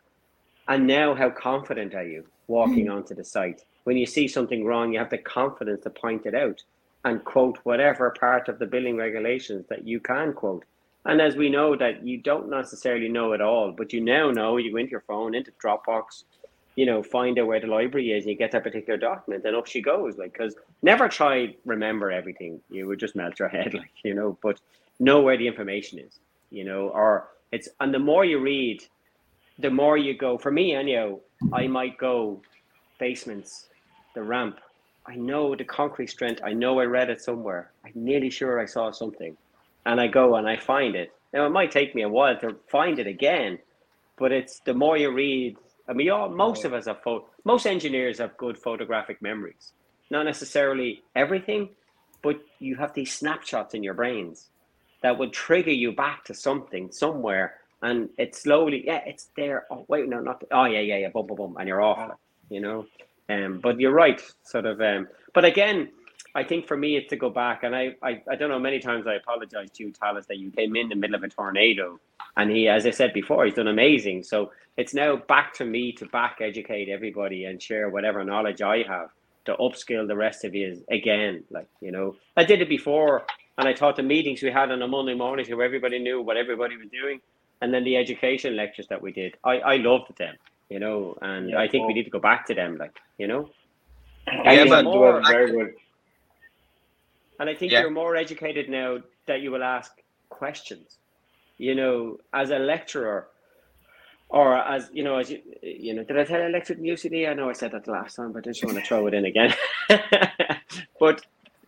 and now how confident are you walking hmm. onto the site? When you see something wrong, you have the confidence to point it out and quote whatever part of the billing regulations that you can quote. And as we know that you don't necessarily know it all, but you now know you go into your phone, into Dropbox, you know, find out where the library is, and you get that particular document, and up she goes. Like, because never try remember everything; you would just melt your *laughs* head, like you know. But know where the information is, you know, or it's and the more you read, the more you go. For me, anyhow, I might go basements, the ramp. I know the concrete strength. I know I read it somewhere. I'm nearly sure I saw something, and I go and I find it. Now it might take me a while to find it again, but it's the more you read. I mean, all most of us have photo. Most engineers have good photographic memories. Not necessarily everything, but you have these snapshots in your brains that would trigger you back to something somewhere, and it slowly, yeah, it's there. Oh wait, no, not. Oh yeah, yeah, yeah, boom, boom, boom, and you're off. You know, um, but you're right, sort of. Um, but again, I think for me, it's to go back, and I, I, I don't know. Many times I apologize to you, Thales, that you came in the middle of a tornado, and he, as I said before, he's done amazing. So it's now back to me to back educate everybody and share whatever knowledge I have to upskill the rest of you again. Like you know, I did it before, and I taught the meetings we had on a Monday morning, so everybody knew what everybody was doing, and then the education lectures that we did. I, I loved them, you know, and Yeah, I think we need to go back to them, like you know. I Yeah, but- was very good. And I think Yeah. you're more educated now that you will ask questions. You know, as a lecturer, or as you know, as you you know, did I tell you electric UCD? I know I said that the last time, but I just want to throw it in again. *laughs* but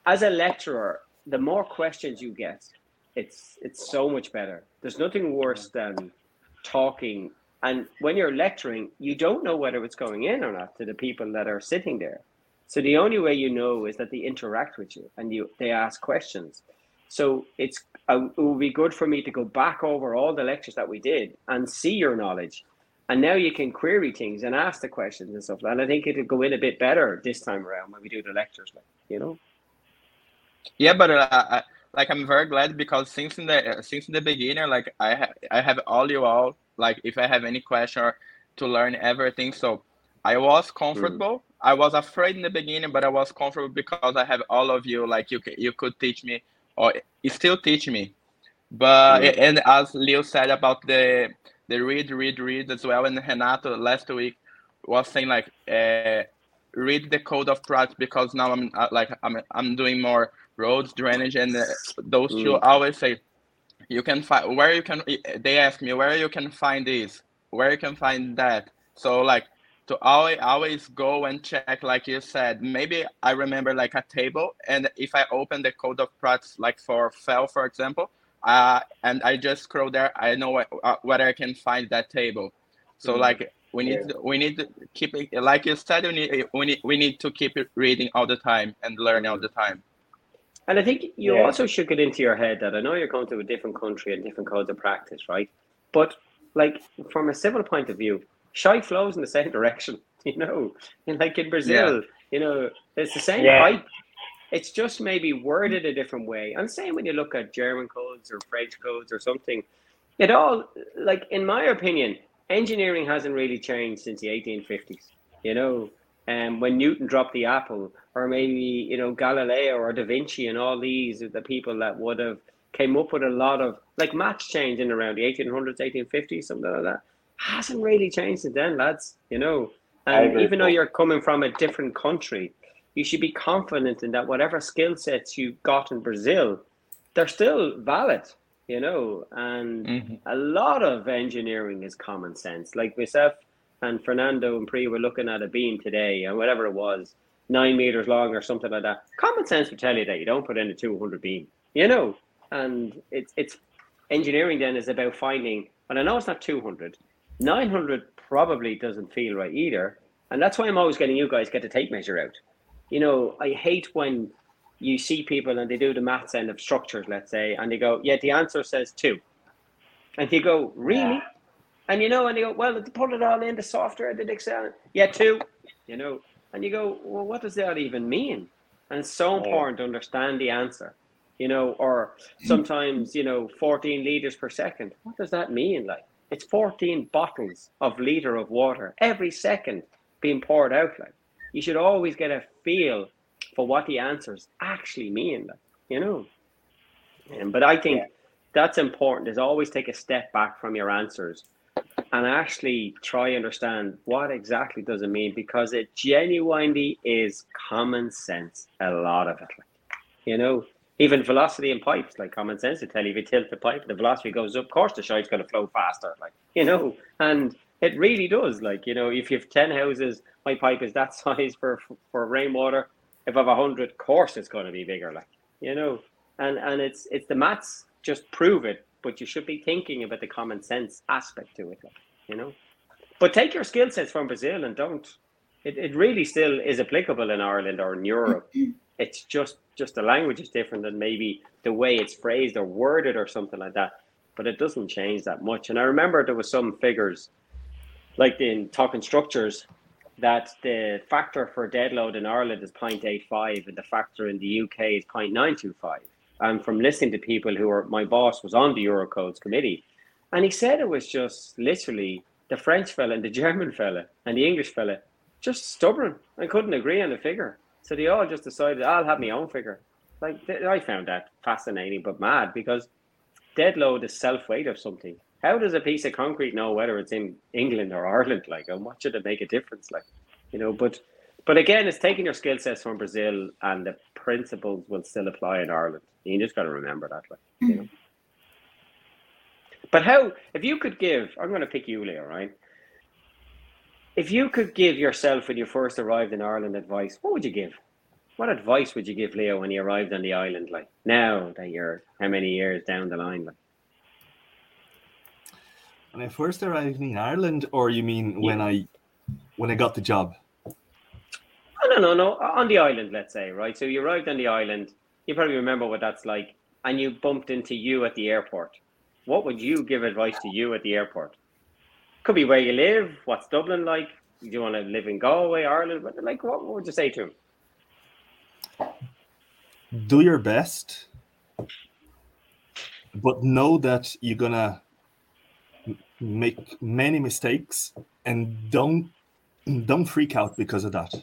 as a lecturer, the more questions you get, it's it's so much better. There's nothing worse than talking, and when you're lecturing, you don't know whether it's going in or not to the people that are sitting there. So the only way you know is that they interact with you and you they ask questions. So it's uh, it would be good for me to go back over all the lectures that we did and see your knowledge, and now you can query things and ask the questions and stuff. And I think it'll go in a bit better this time around when we do the lectures, like you know. Yeah, but uh, I, like I'm very glad because since in the uh, since in the beginning, like I have I have all you all like if I have any question or to learn everything. So I was comfortable. I was afraid in the beginning, but I was comfortable because I have all of you. Like you, you could teach me, or still teach me. But Mm. and as Leo said about the the read, read, read as well, and Renato last week was saying like uh, read the code of practice because now I'm uh, like I'm I'm doing more roads drainage and uh, those two Mm. always say you can find where you can they ask me where you can find this? Where you can find that? So like to always always go and check like you said. Maybe i remember like a table and if i open the code of practice like for fell for example uh, and i just scroll there i know what, uh, where i can find that table. So Mhm. like we need to, we need to keep it like you said we need, we need we need to keep reading all the time and learning all the time And I think you Yeah. also should get into your head that I know you're going to a different country and different codes of practice, right? But like from a civil point of view, shy flows in the same *laughs* direction, you know. And *laughs* like in Brazil, you know, it's the same Yeah. pipe. It's just maybe worded a different way. And same when you look at German codes or French codes or something. It all like in my opinion, engineering hasn't really changed since the 1850s. You know, um, when Newton dropped the apple, or maybe you know Galileo or Da Vinci and all these are the people that would have came up with a lot of like maths changing around the 1800s, 1850s, something like that. Hasn't really changed since then, lads. You know, and even though you're coming from a different country, you should be confident in that whatever skill sets you got in Brazil, they're still valid. You know, and Mhm. a lot of engineering is common sense. Like myself and Fernando and Pri were looking at a beam today, and whatever it was, nine meters long or something like that. Common sense would tell you that you don't put in a 200 beam, you know. And it's it's engineering then is about finding. And I know it's not 200, 900 probably doesn't feel right either. And that's why I'm always getting you guys get the tape measure out. You know, I hate when you see people and they do the maths end of structures, let's say, and they go, yeah, the answer says two. And you go, really? Yeah. And you know, and they go, well, they put it all in the software, did Excel. Yeah, two. You know, and you go, well, what does that even mean? and it's so important to understand the answer. You know, or sometimes you know, 14 liters per second. What does that mean? Like it's 14 bottles of liter of water every second being poured out. Like you should always get a feel for what the answers actually mean. Like you know, um, but I think. Yeah that's important is always take a step back from your answers and actually try understand what exactly does it mean because it genuinely is common sense a lot of it. You know even velocity in pipes like common sense to tell you if you tilt the pipe the velocity goes up of course the shite's going to flow faster like you know and it really does like you know if you have 10 houses my pipe is that *laughs* size for for rainwater if i have 100 course it's going to be bigger like you know and and it's it's the maths just prove it, but you should be thinking about the common sense aspect to it, you know. But take your skill sets from Brazil and don't. It, it really still is applicable in Ireland or in Europe. Mm-hmm. it's just just the language is different and maybe the way it's phrased or worded or something like that. But it doesn't change that much. And I remember there was some figures, like in talking structures, that the factor for dead load in Ireland is 0.85 and the factor in the UK is 0.925 and from listening to people who were my boss was on the Eurocodes committee, and he said it was just literally the French fella and the *laughs* German fella and the English fella just stubborn and couldn't agree on a figure. So they all just decided I'll have my own figure. Like I found that fascinating but mad because dead load is self weight of something. How does a piece of concrete know whether it's in England or Ireland? Like, and what should it make a difference? Like, you know, but but again, it's taking your skill sets from Brazil and the principles will still apply in Ireland. You just got to remember that. Like, you mm-hmm. know. But how, if you could give, I'm going to pick you, Leo, right? If you could give yourself when you first arrived in Ireland advice, what would you give? What advice would you give Leo when he arrived on the island? Like now that you're how many years down the line? Like when I first arrived in Ireland, or you mean yeah. when I when I got the job? No, no, no. On the island, let's say, right? So you arrived on the island you probably remember what that's like, and you bumped into you at the airport. What would you give advice to you at the airport? Could be where you live. What's Dublin like? Do you want to live in Galway, Ireland? Like, what would you say to him? Do your best, but know that you're gonna make many mistakes, and don't don't freak out because of that.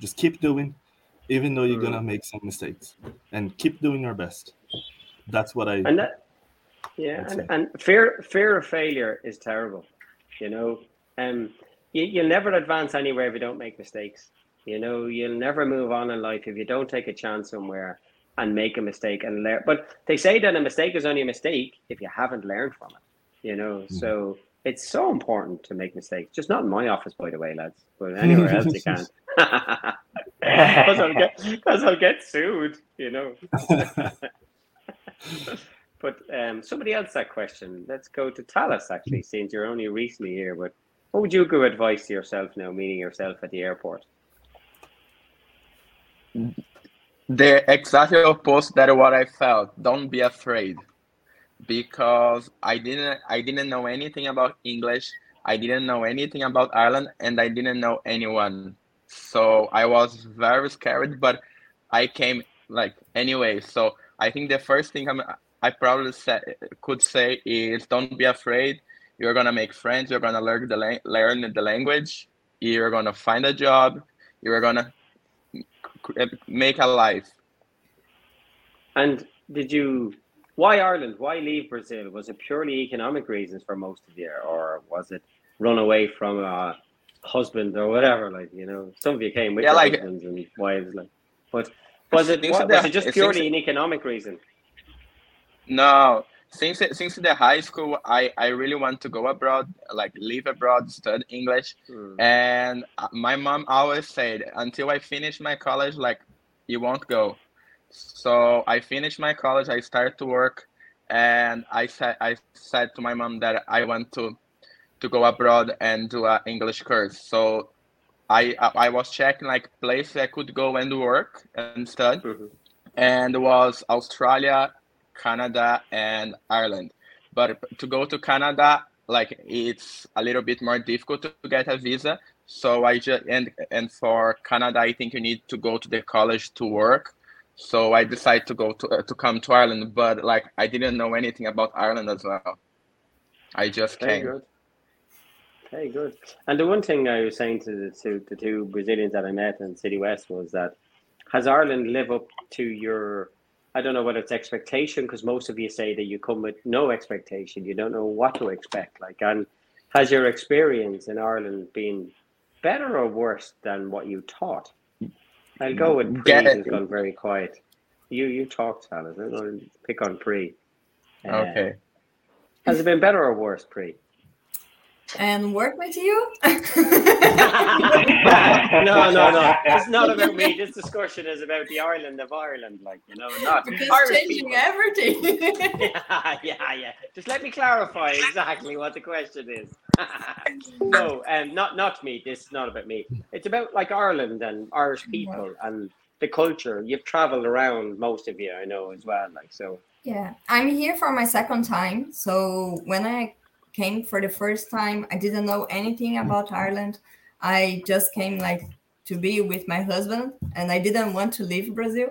Just keep doing, even though you're gonna mm. make some mistakes. And keep doing your best. That's what i and that yeah and, and fear fear of failure is terrible you know? Um you, you'll never advance anywhere if you don't make mistakes you know? You'll never move on in life if you don't take a chance somewhere and make a mistake and learn but they say that a mistake is only a mistake if you haven't learned from it you know? Mm-hmm. so it's so important to make mistakes. Just not in my office by the way lads but anywhere *laughs* else you can because I'll get because I'll get sued, you know. *laughs* but um, somebody else that question. Let's go to Thales actually, since you're only recently here. But what would you give advice to yourself now, meeting yourself at the airport? The exactly opposite that what I felt. Don't be afraid, because I didn't I didn't know anything about English. I didn't know anything about Ireland, and I didn't know anyone so I was very scared, but I came like anyway. So I think the first thing I'm, I probably say, could say is don't be afraid. You're gonna make friends. You're gonna learn the la- learn the language. You're gonna find a job. You're gonna make a life. And did you? Why Ireland? Why leave Brazil? Was it purely economic reasons for most of you, or was it run away from a husband or whatever. Like you know, some of you came with yeah, like, husbands and wives. Like, but was it was it just purely an economic reason? No, since since the high school, I I really want to go abroad, like live abroad, study English, hmm. and uh, my mom always said until I finish my college, like you won't go. So I finished my college. I started to work, and I said I said to my mom that I want to to go abroad and do an English course. So I I was checking like places I could go and work and study, mm-hmm. and was Australia, Canada, and Ireland. But to go to Canada, like it's a little bit more difficult to get a visa So I just and and for Canada, I think you need to go to the college to work. So I decided to go to uh, to come to Ireland, but like I didn't know anything about Ireland as well. I just Very came. good. Very good. And the one thing I was saying to the two, the two Brazilians that I met in City West was that has Ireland live up to your I don't know whether it's expectation because most of you say that you come with no expectation. You don't know what to expect. Like, and has your experience in Ireland been better or worse than what you thought? I'll go with Pri, Get it. who's gone very quiet. You you talk, Salas. I'm going to pick on Pri. Uh, Okay. Has it been better or worse, Pri? And work with you. *laughs* no, no, no. It's not about me. This discussion is about the Ireland of Ireland, like you know, not because Irish changing people. everything. *laughs* yeah, yeah, yeah. Just let me clarify exactly what the question is. *laughs* no, um, not not me. This is not about me. It's about like Ireland and Irish people and the culture. You've travelled around, most of you, I know as well. Like so. Yeah, I'm here for my second time. So when I came for the first time, I didn't know anything about Ireland. I just came like to be with my husband, and I didn't want to leave Brazil.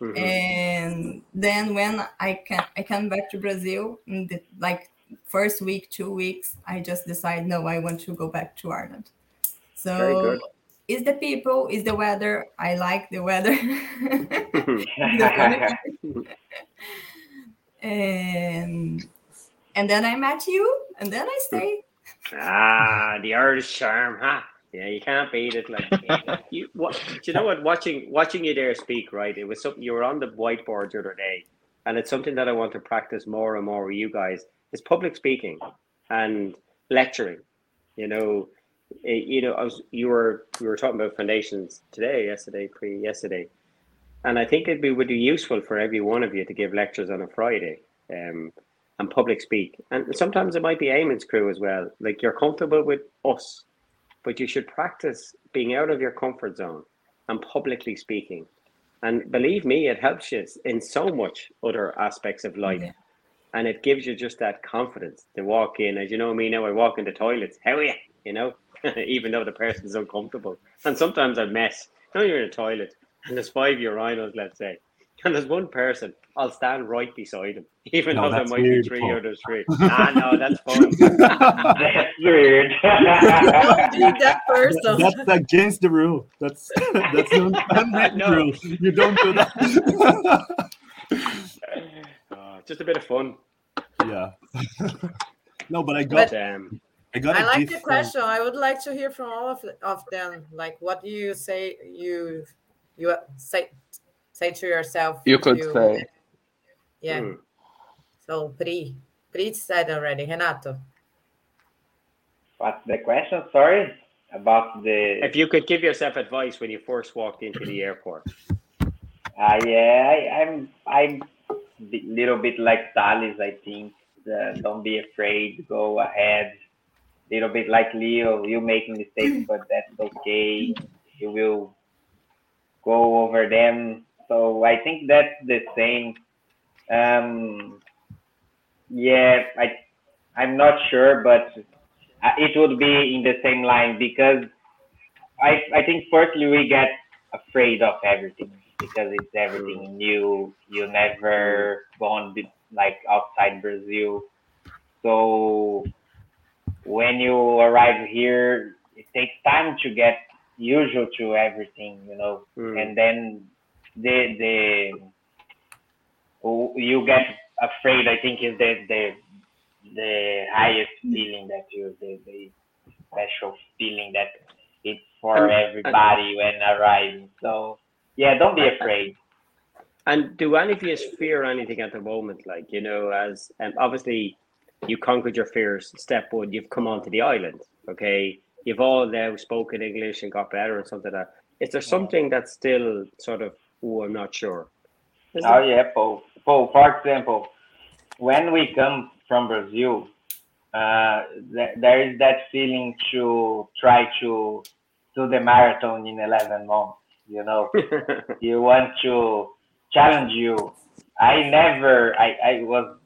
Mhm. And then when I can I come back to Brazil in the like first week, two weeks, I just decided no, I want to go back to Ireland. So is the people, is the weather. I like the weather. *laughs* *laughs* *laughs* and and then I met you, and then I stayed. Ah, the Irish charm, huh? Yeah, you can't beat it. Like *laughs* you, what? Do you know what? Watching watching you there speak, right? It was something you were on the whiteboard the other day, and it's something that I want to practice more and more with you guys. Is public speaking and lecturing. You know, eh, you know, I was you were we were talking about foundations today, yesterday, pre yesterday, and I think it'd be would be useful for every one of you to give lectures on a Friday. Um, and public speak. And sometimes it might be Eamon's crew as well. Like you're comfortable with us, but you should practice being out of your comfort zone and publicly speaking. And believe me, it helps you in so much other aspects of life. Yeah. And it gives you just that confidence to walk in. As you know me now, I walk into toilets. How are you? You know, *laughs* even though the person's uncomfortable. And sometimes I mess. You know, you're in a toilet and there's five urinals, let's say. And *laughs* there's one person, I'll stand right beside him, *laughs* even No, though there might weird, be three Paul. others three. *laughs* ah, no, that's fun. That's weird. Don't be that person. That's against the rule. That's that's an unwritten No. rule. You don't do that. Uh, just a bit of fun. yeah. no, but I got But, um, I got I a like gift the from- question. I would like to hear from all of, of them. Like, what do you say? You you say say to yourself. You could you- say. Yeah. Hmm. So Pri, Pri said already. Renato. What's the question? Sorry about the. if you could give yourself advice when you first walked into the airport. Uh, yeah, I, I'm I'm a little bit like Thales. I think uh, don't be afraid. Go ahead. Little bit like Leo. You make mistakes, but that's okay. You will go over them. So I think that's the same. Um, yeah, I I'm not sure, but uh, it would be in the same line because I I think firstly we get afraid of everything because it's everything new. You never gone be- like outside Brazil, so when you arrive here, it takes time to get usual to everything, you know, Hmm. and then the the you get afraid. I think is the the the highest feeling that you the, the special feeling that it's for And- everybody when arriving. So yeah, don't be afraid. And do any of you fear anything at the moment? Like, you know, as um, obviously you conquered your fears, step one, you've come onto the island, okay? You've all now spoken English and got better and something like that. Is there something that's still sort of, oh, I'm not sure? Is Oh there? yeah, Paul. Paul, for example, when we come from Brazil, uh, th- there is that feeling to try to do the marathon in 11 months. You know, *laughs* you want to challenge you. I never, I, I was,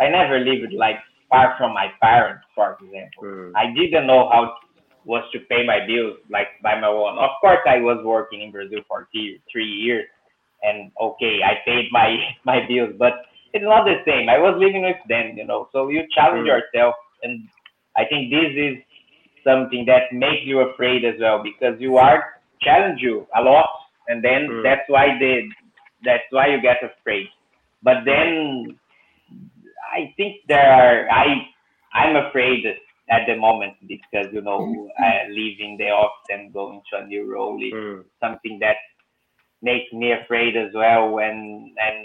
I never lived like far from my parents, for example. Hmm. I didn't know how was to pay my bills like by my own. Of course, I was working in Brazil for three, three years, and okay, I paid my *laughs* my bills, but it's not the same. I was living with them, you know. So you challenge Mm. yourself, and I think this is something that makes you afraid as well because you are challenge you a lot, and then Mm. that's why they that's why you get afraid. But then I think there are I I'm afraid at the moment because you know *laughs* uh, leaving the office and going to a new role is Mm. something that makes me afraid as well when and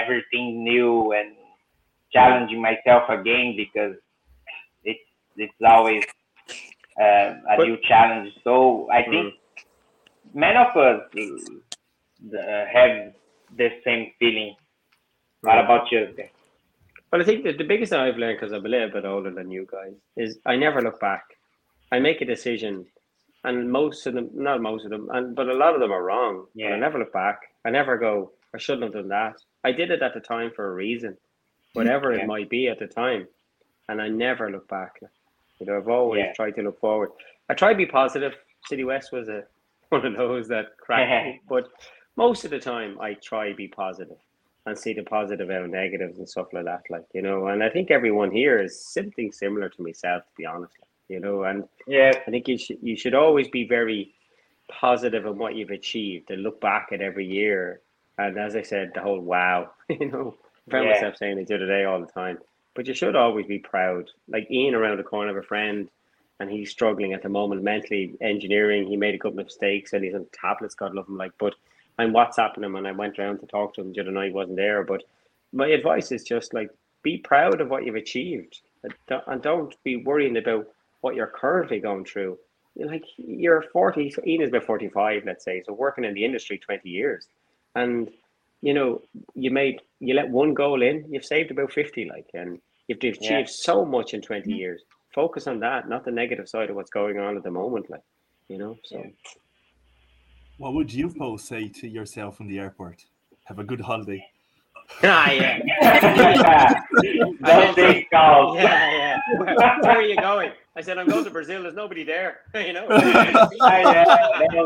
everything new and challenging myself again because it's it's always uh, a But- new challenge. So I think many of us uh, have the same feeling. What about you? Well, I think that the biggest thing I've learned because I'm a little bit older than you guys is I never look back. I make a decision, and most of them, not most of them, and but a lot of them are wrong. Yeah. Yeah. I never look back. I never go. I shouldn't have done that. I did it at the time for a reason, whatever Yeah. it might be at the time, and I never look back. You know, I've always Yeah. tried to look forward. I try to be positive. City West was a *laughs* one of those that cracked me, *laughs* but most of the time I try to be positive and see the positive out of negatives and stuff like that. Like, you know, and I think everyone here is something similar to myself, to be honest. You know, and Yeah, I think you should you should always be very positive on what you've achieved and look back at every year. And as I said, the whole wow, *laughs* you know, I found Yeah. myself saying it the other day all the time. But you should always be proud. Like Ian around the corner of a friend and he's struggling at the moment mentally engineering. He made a couple of mistakes and he's on tablets, God love him. Like, but I'm WhatsApping him and I went around to talk to him the other night, wasn't there. But my advice is just like be proud of what you've achieved and don't be worrying about what you're currently going through. Like you're 40, so Ian is about 45, let's say, so working in the industry 20 years. And you know, you made you let one goal in, you've saved about 50, like, and you've achieved Yeah. so much in 20 years. Focus on that, not the negative side of what's going on at the moment, like, you know. So What would you both say to yourself in the airport? Have a good holiday. ah, yeah. don't take calls. Yeah, yeah. Where, where are you going? I said, I'm going to Brazil. There's nobody there. *laughs* You know, *laughs* *laughs* no,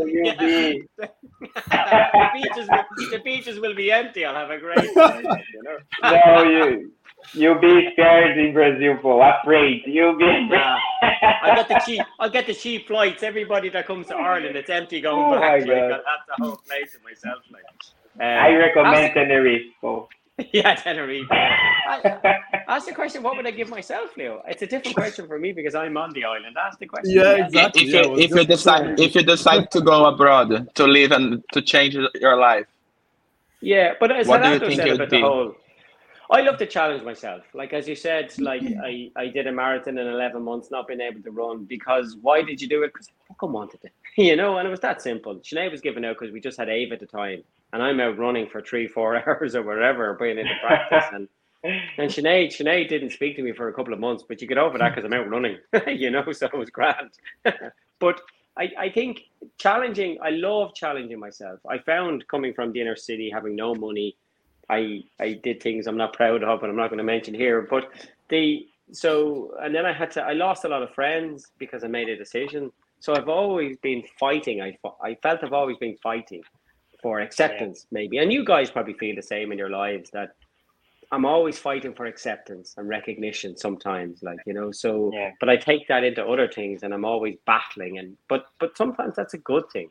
you'll be the beaches, will, the beaches will be empty. I'll have a great time. You know. no, you you'll be scared in Brazil, for afraid. You'll be. Nah, I'll get the cheap. I'll get the cheap flights. Everybody that comes to Ireland, it's empty going Oh back. my Like, God. I'll have the whole place to myself. Like, um, I recommend Tenerife. So. *laughs* yeah, Tenerife. I- Ask the question, what would I give myself, Leo? It's a different question for me because I'm on the island. Ask the question. Yeah, exactly. if yeah, I you if you decide if you decide to go abroad to live and to change your life Yeah, but as What do you Renato think said it about the whole, I love to challenge myself. Like as you said, like I, I did a marathon in eleven months, not being able to run because why did you do it? Because I fucking wanted it, *laughs* you know. And it was that simple. Sinead was giving out because we just had Ava at the time, and I'm out running for three, four *laughs* hours or whatever, being into practice. And and Sinead, Sinead didn't speak to me for a couple of months, but you get over that because I'm out running, *laughs* you know. So it was grand. but I, I think challenging. I love challenging myself. I found coming from the inner city, having no money, I I did things I'm not proud of, and I'm not going to mention here. But the so and then I had to. I lost a lot of friends because I made a decision. So I've always been fighting. I I felt I've always been fighting for acceptance, maybe. And you guys probably feel the same in your lives that I'm always fighting for acceptance and recognition sometimes, like, you know, so Yeah. but I take that into other things and I'm always battling and but but sometimes that's a good thing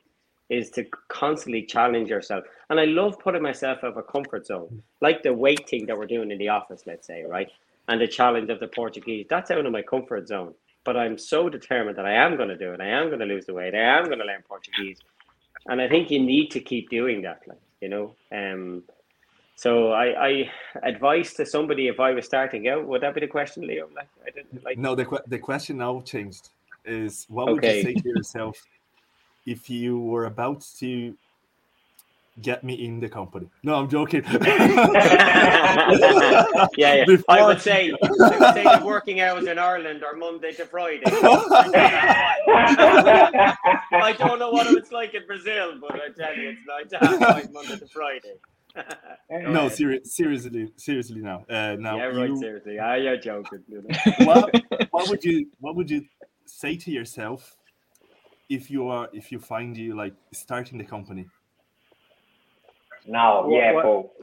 is to constantly challenge yourself. And I love putting myself out of a comfort zone. Like the weight thing that we're doing in the office, let's say, right? And the challenge of the Portuguese. That's out of my comfort zone. But I'm so determined that I am going to do it. I am going to lose the weight. I am going to learn Portuguese. And I think you need to keep doing that, like, you know. Um so I, I advice to somebody if I was starting out, would that be the question, Leo? Like I didn't like No, the the question now changed. Is what would you say to yourself if you were about to get me in the company? No, I'm joking. *laughs* yeah, yeah. I would say *laughs* I would say the working hours in Ireland are Monday to Friday. *laughs* I don't know what it's like in Brazil, but I tell you, it's nine to half Monday to Friday. no, seri- seriously, seriously now. Uh, now, yeah, right. you- Seriously, ah, you're joking. You know? what, what would you what would you say to yourself if you are if you find you like starting the company? Now, yeah, what- Paul.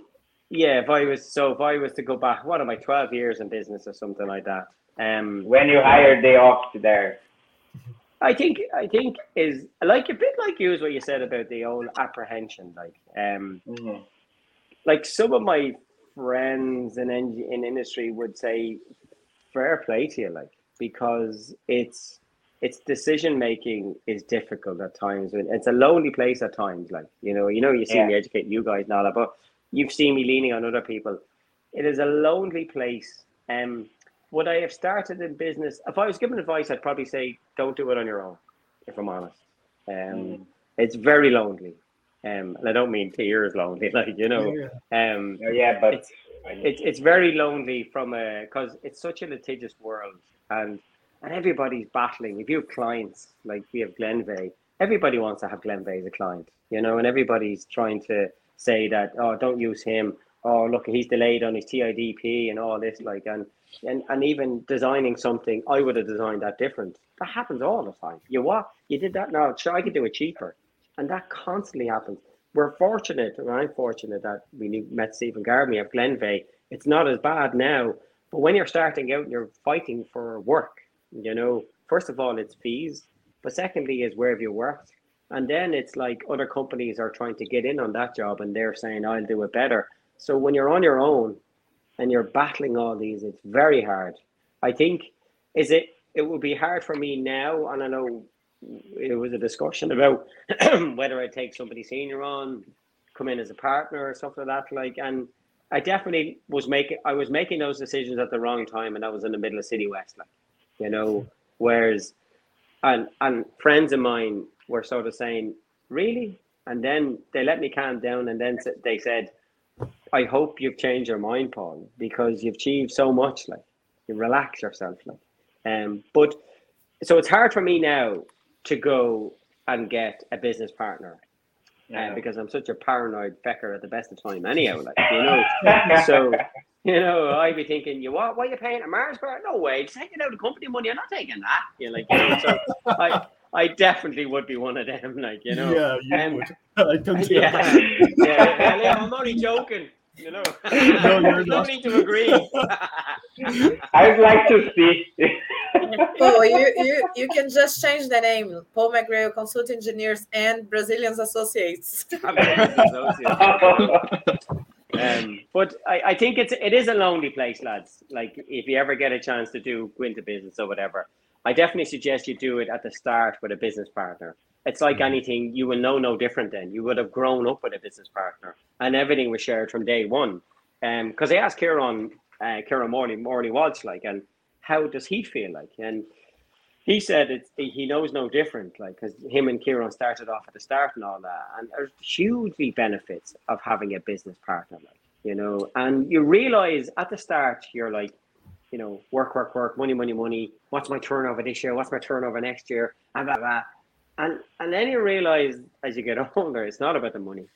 Yeah, if I was so if I was to go back, what am I, twelve years in business or something like that? Um, When you hired the ops there. I think I think is like a bit like you is what you said about the old apprehension. Like um, Mhm. like some of my friends in in industry would say, fair play to you, like because it's it's decision making is difficult at times. It's a lonely place at times. Like you know, you know, you see Yeah. me educate you guys and all that, but you've seen me leaning on other people. It is a lonely place. Um, would I have started in business? If I was given advice, I'd probably say don't do it on your own. If I'm honest, um, Mm. it's very lonely. Um, and I don't mean tears lonely, *laughs* like you know. Um, Yeah, but it's it's it's very lonely from a because it's such a litigious world and and everybody's battling. If you have clients like we have Glenveagh, everybody wants to have Glenveagh as a client, you know, and everybody's trying to say that oh don't use him. Oh look, he's delayed on his TIDP and all this like and and and even designing something, I would have designed that different. That happens all the time. You what? You did that now. Sure, I could do it cheaper, and that constantly happens. We're fortunate, or I'm fortunate that we met Stephen Garden. We have Glenveagh. It's not as bad now, but when you're starting out and you're fighting for work, you know, first of all, it's fees, but secondly, is where have you worked? And then it's like other companies are trying to get in on that job and they're saying, I'll do it better. So when you're on your own and you're battling all these, it's very hard. I think, is it, it would be hard for me now, and I know it was a discussion about *clears throat* whether I take somebody senior on, come in as a partner or something like that. Like, and I definitely was making, I was making those decisions at the wrong time, and I was in the middle of City West, like, you know, whereas, and and friends of mine were sort of saying, really, and then they let me calm down, and then they said, I hope you've changed your mind, Paul, because you've achieved so much, like, you relax yourself, like, um, but so it's hard for me now to go and get a business partner uh, because I'm such a paranoid fecker at the best of time anyhow like you know? *laughs* So you know I'd be thinking you what Why are you paying a Mars bar no way just taking out the company money I'm not taking that you know like you know, so I I definitely would be one of them like you know yeah, you um, would. *laughs* I don't *laughs* yeah, *laughs* yeah. yeah, yeah, I'm only joking you know no, you're there's no not. need to agree I'd like to see. Oh, you, you you can just change the name. Paul McGrail Consult Engineers and Brazilians Associates. Um, *laughs* but I, I think it's it is a lonely place, lads. Like if you ever get a chance to do go into business or whatever, I definitely suggest you do it at the start with a business partner. It's like anything, you will know no different then. You would have grown up with a business partner and everything was shared from day one. Um, because I asked Kieran, uh, Kieran Morley, Morley Walsh, like, and how does he feel like? And he said it's he knows no different, like because him and Kieran started off at the start and all that, and there's hugely benefits of having a business partner, like you know, and you realize at the start you're like, you know, work, work, work, money, money, money. What's my turnover this year? What's my turnover next year? And blah blah. And and then you realize as you get *laughs* older, it's not about the money.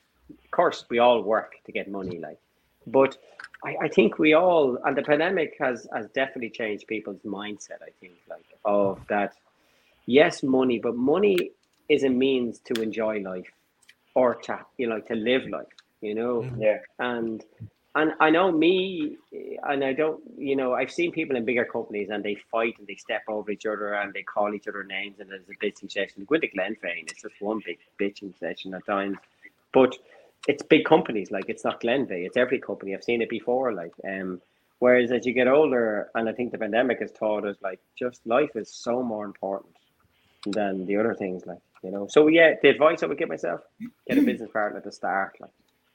Of course, we all work to get money, like, but I, I think we all and the pandemic has has definitely changed people's mindset. I think like of that, yes, money, but money is a means to enjoy life or to you know to live life. You know, mm-hmm. yeah. and and I know me, and I don't, you know, I've seen people in bigger companies and they fight and they step over each other and they call each other names and there's a bitching session. Go into Glenveagh, it's just one big bitching session at times, but it's big companies. Like it's not Glenveagh, it's every company. I've seen it before. Like, um, whereas as you get older, and I think the pandemic has taught us, like, just life is so more important than the other things. Like, you know. So yeah, the advice I would give myself: get a business partner at the start. Like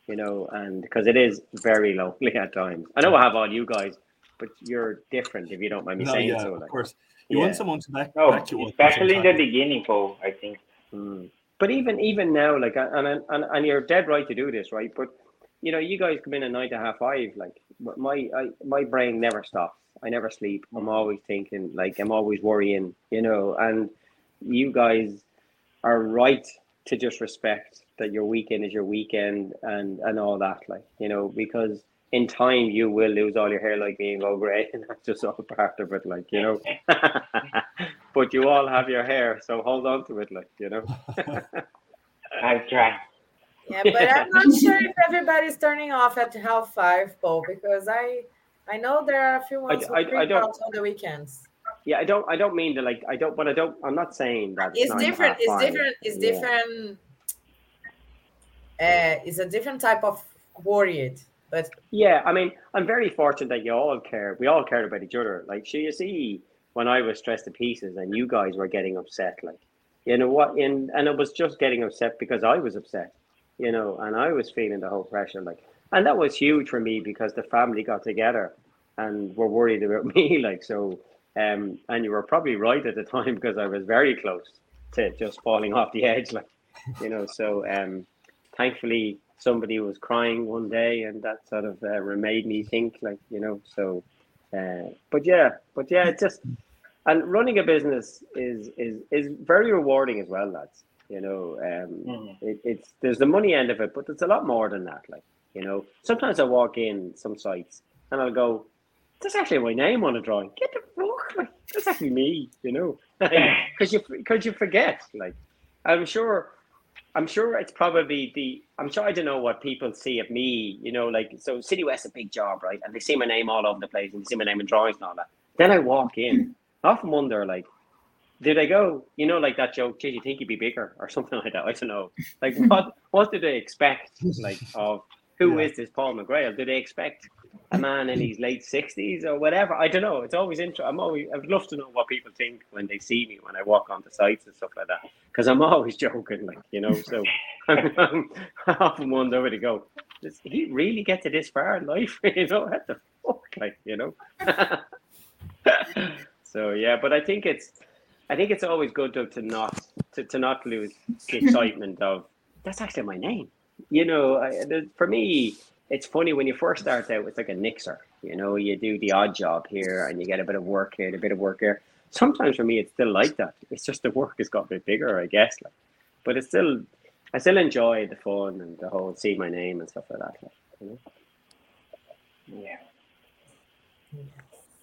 you know, and because it is very lonely at times. I know I have all you guys, but you're different if you don't mind me No, saying yeah, so. of Like, course. You Yeah. want someone to back, No, back you up. at the same especially in the beginning, Paul. I think. mm. But even even now, like, and, and and you're dead right to do this, right? But you know, you guys come in at nine to half five. Like, my I, my brain never stops. I never sleep. I'm always thinking. Like, I'm always worrying. You know, and you guys are right to just respect that your weekend is your weekend and and all that like you know because in time you will lose all your hair like me and go grey *laughs* and that's just all part of it like you know *laughs* but you all have your hair, so hold on to it, like you know. *laughs* I try. Yeah, but I'm not *laughs* sure if everybody's turning off at half five, Paul, because I I know there are a few ones I- who I creep don't- out on the weekends. Yeah, I don't. I don't mean to like. I don't. But I don't. I'm not saying that. It's nine to different. It's five. different. It's Yeah. different. Uh, it's a different type of worried, but Yeah, I mean, I'm very fortunate that you all care. We all cared about each other. Like, so you see, when I was stressed to pieces and you guys were getting upset, like, you know what? In and it was just getting upset because I was upset, you know, and I was feeling the whole pressure, like, and that was huge for me because the family got together and were worried about *laughs* me, like, so. Um, and you were probably right at the time because I was very close to just falling off the edge, like, you know. So, um, thankfully somebody was crying one day and that sort of uh, made me think like you know so uh, but yeah but yeah it's just and running a business is is is very rewarding as well lads you know um Mhm. it, it's there's the money end of it but there's a lot more than that like you know sometimes i walk in some sites and i'll go that's actually my name on a drawing get the fuck like that's actually me you know *laughs* because you because you forget like i'm sure I'm sure it's probably the. I'm sure I don't know what people see of me. You know, like so. City West's a big job, right? And they see my name all over the place, and they see my name in drawings and all that. Then I walk in. I often wonder, like, did I go? You know, like that joke. Did you think you'd be bigger *laughs* or something like that? I don't know. Like, *laughs* what what did they expect? Like, of who is Yeah. this Paul McGrail? Did they expect a man in his late sixties or whatever? I don't know. It's always interesting. I'm always. I'd love to know what people think when they see me when I walk onto sites and stuff like that. Because I'm *laughs* always joking, like you know. So I'm, I often wonder where to go. Does he really get to this far in life? you know, what the fuck, like you know. So yeah, but I think it's, I think it's always good to, to not to, to not lose the *laughs* excitement of that's actually my name. You know, I, the, for me, it's funny when you first start out. It's like a nixer. You know, you do the odd job here, and you get a bit of work here, a bit of work here. Sometimes for me, it's still like that. It's just the work has got a bit bigger, I guess. Like, but it's still, I still enjoy the fun and the whole see my name and stuff like that. Like, you know? Yeah.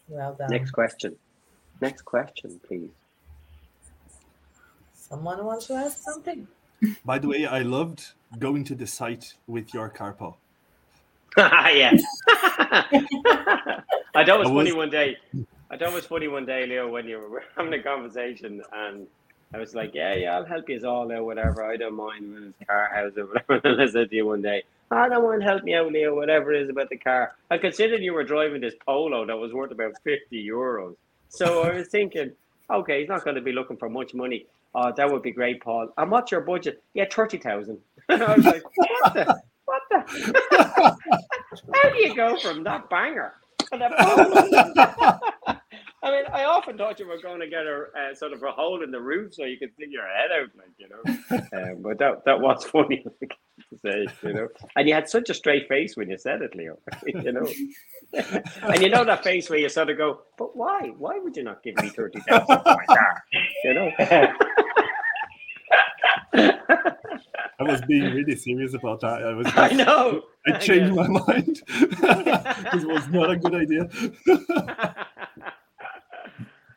well done. Next question. Next question, please. Someone wants to ask something? By the way, I loved going to the site with your carpo. *laughs* yeah. *laughs* I thought it was I funny one day. I thought it was funny one day, Leo, when you were *laughs* having a conversation and I was like, Yeah, yeah, I'll help you all out, whatever. I don't mind when it's car house or whatever. And I said to you one day, I don't mind help me out, Leo, whatever it is about the car. I considered you were driving this polo that was worth about fifty euros. So I was thinking, okay, he's not going to be looking for much money. Oh, that would be great, Paul. And what's your budget? Yeah, thirty thousand. *laughs* I was like, what the, what the? *laughs* How do you go from that banger to that *laughs* polo? I mean, I often thought you were going to get a uh, sort of a hole in the roof so you could stick your head out, like you know. *laughs* Um, but that that was *laughs* funny to say, you know. And you had such a straight face when you said it, Leo. *laughs* you know. and you know that face where you sort of go, "But why? Why would you not give me thirty thousand for my car?" You know. I was being really serious about that. I was. I know. I changed my mind. this was not a good idea.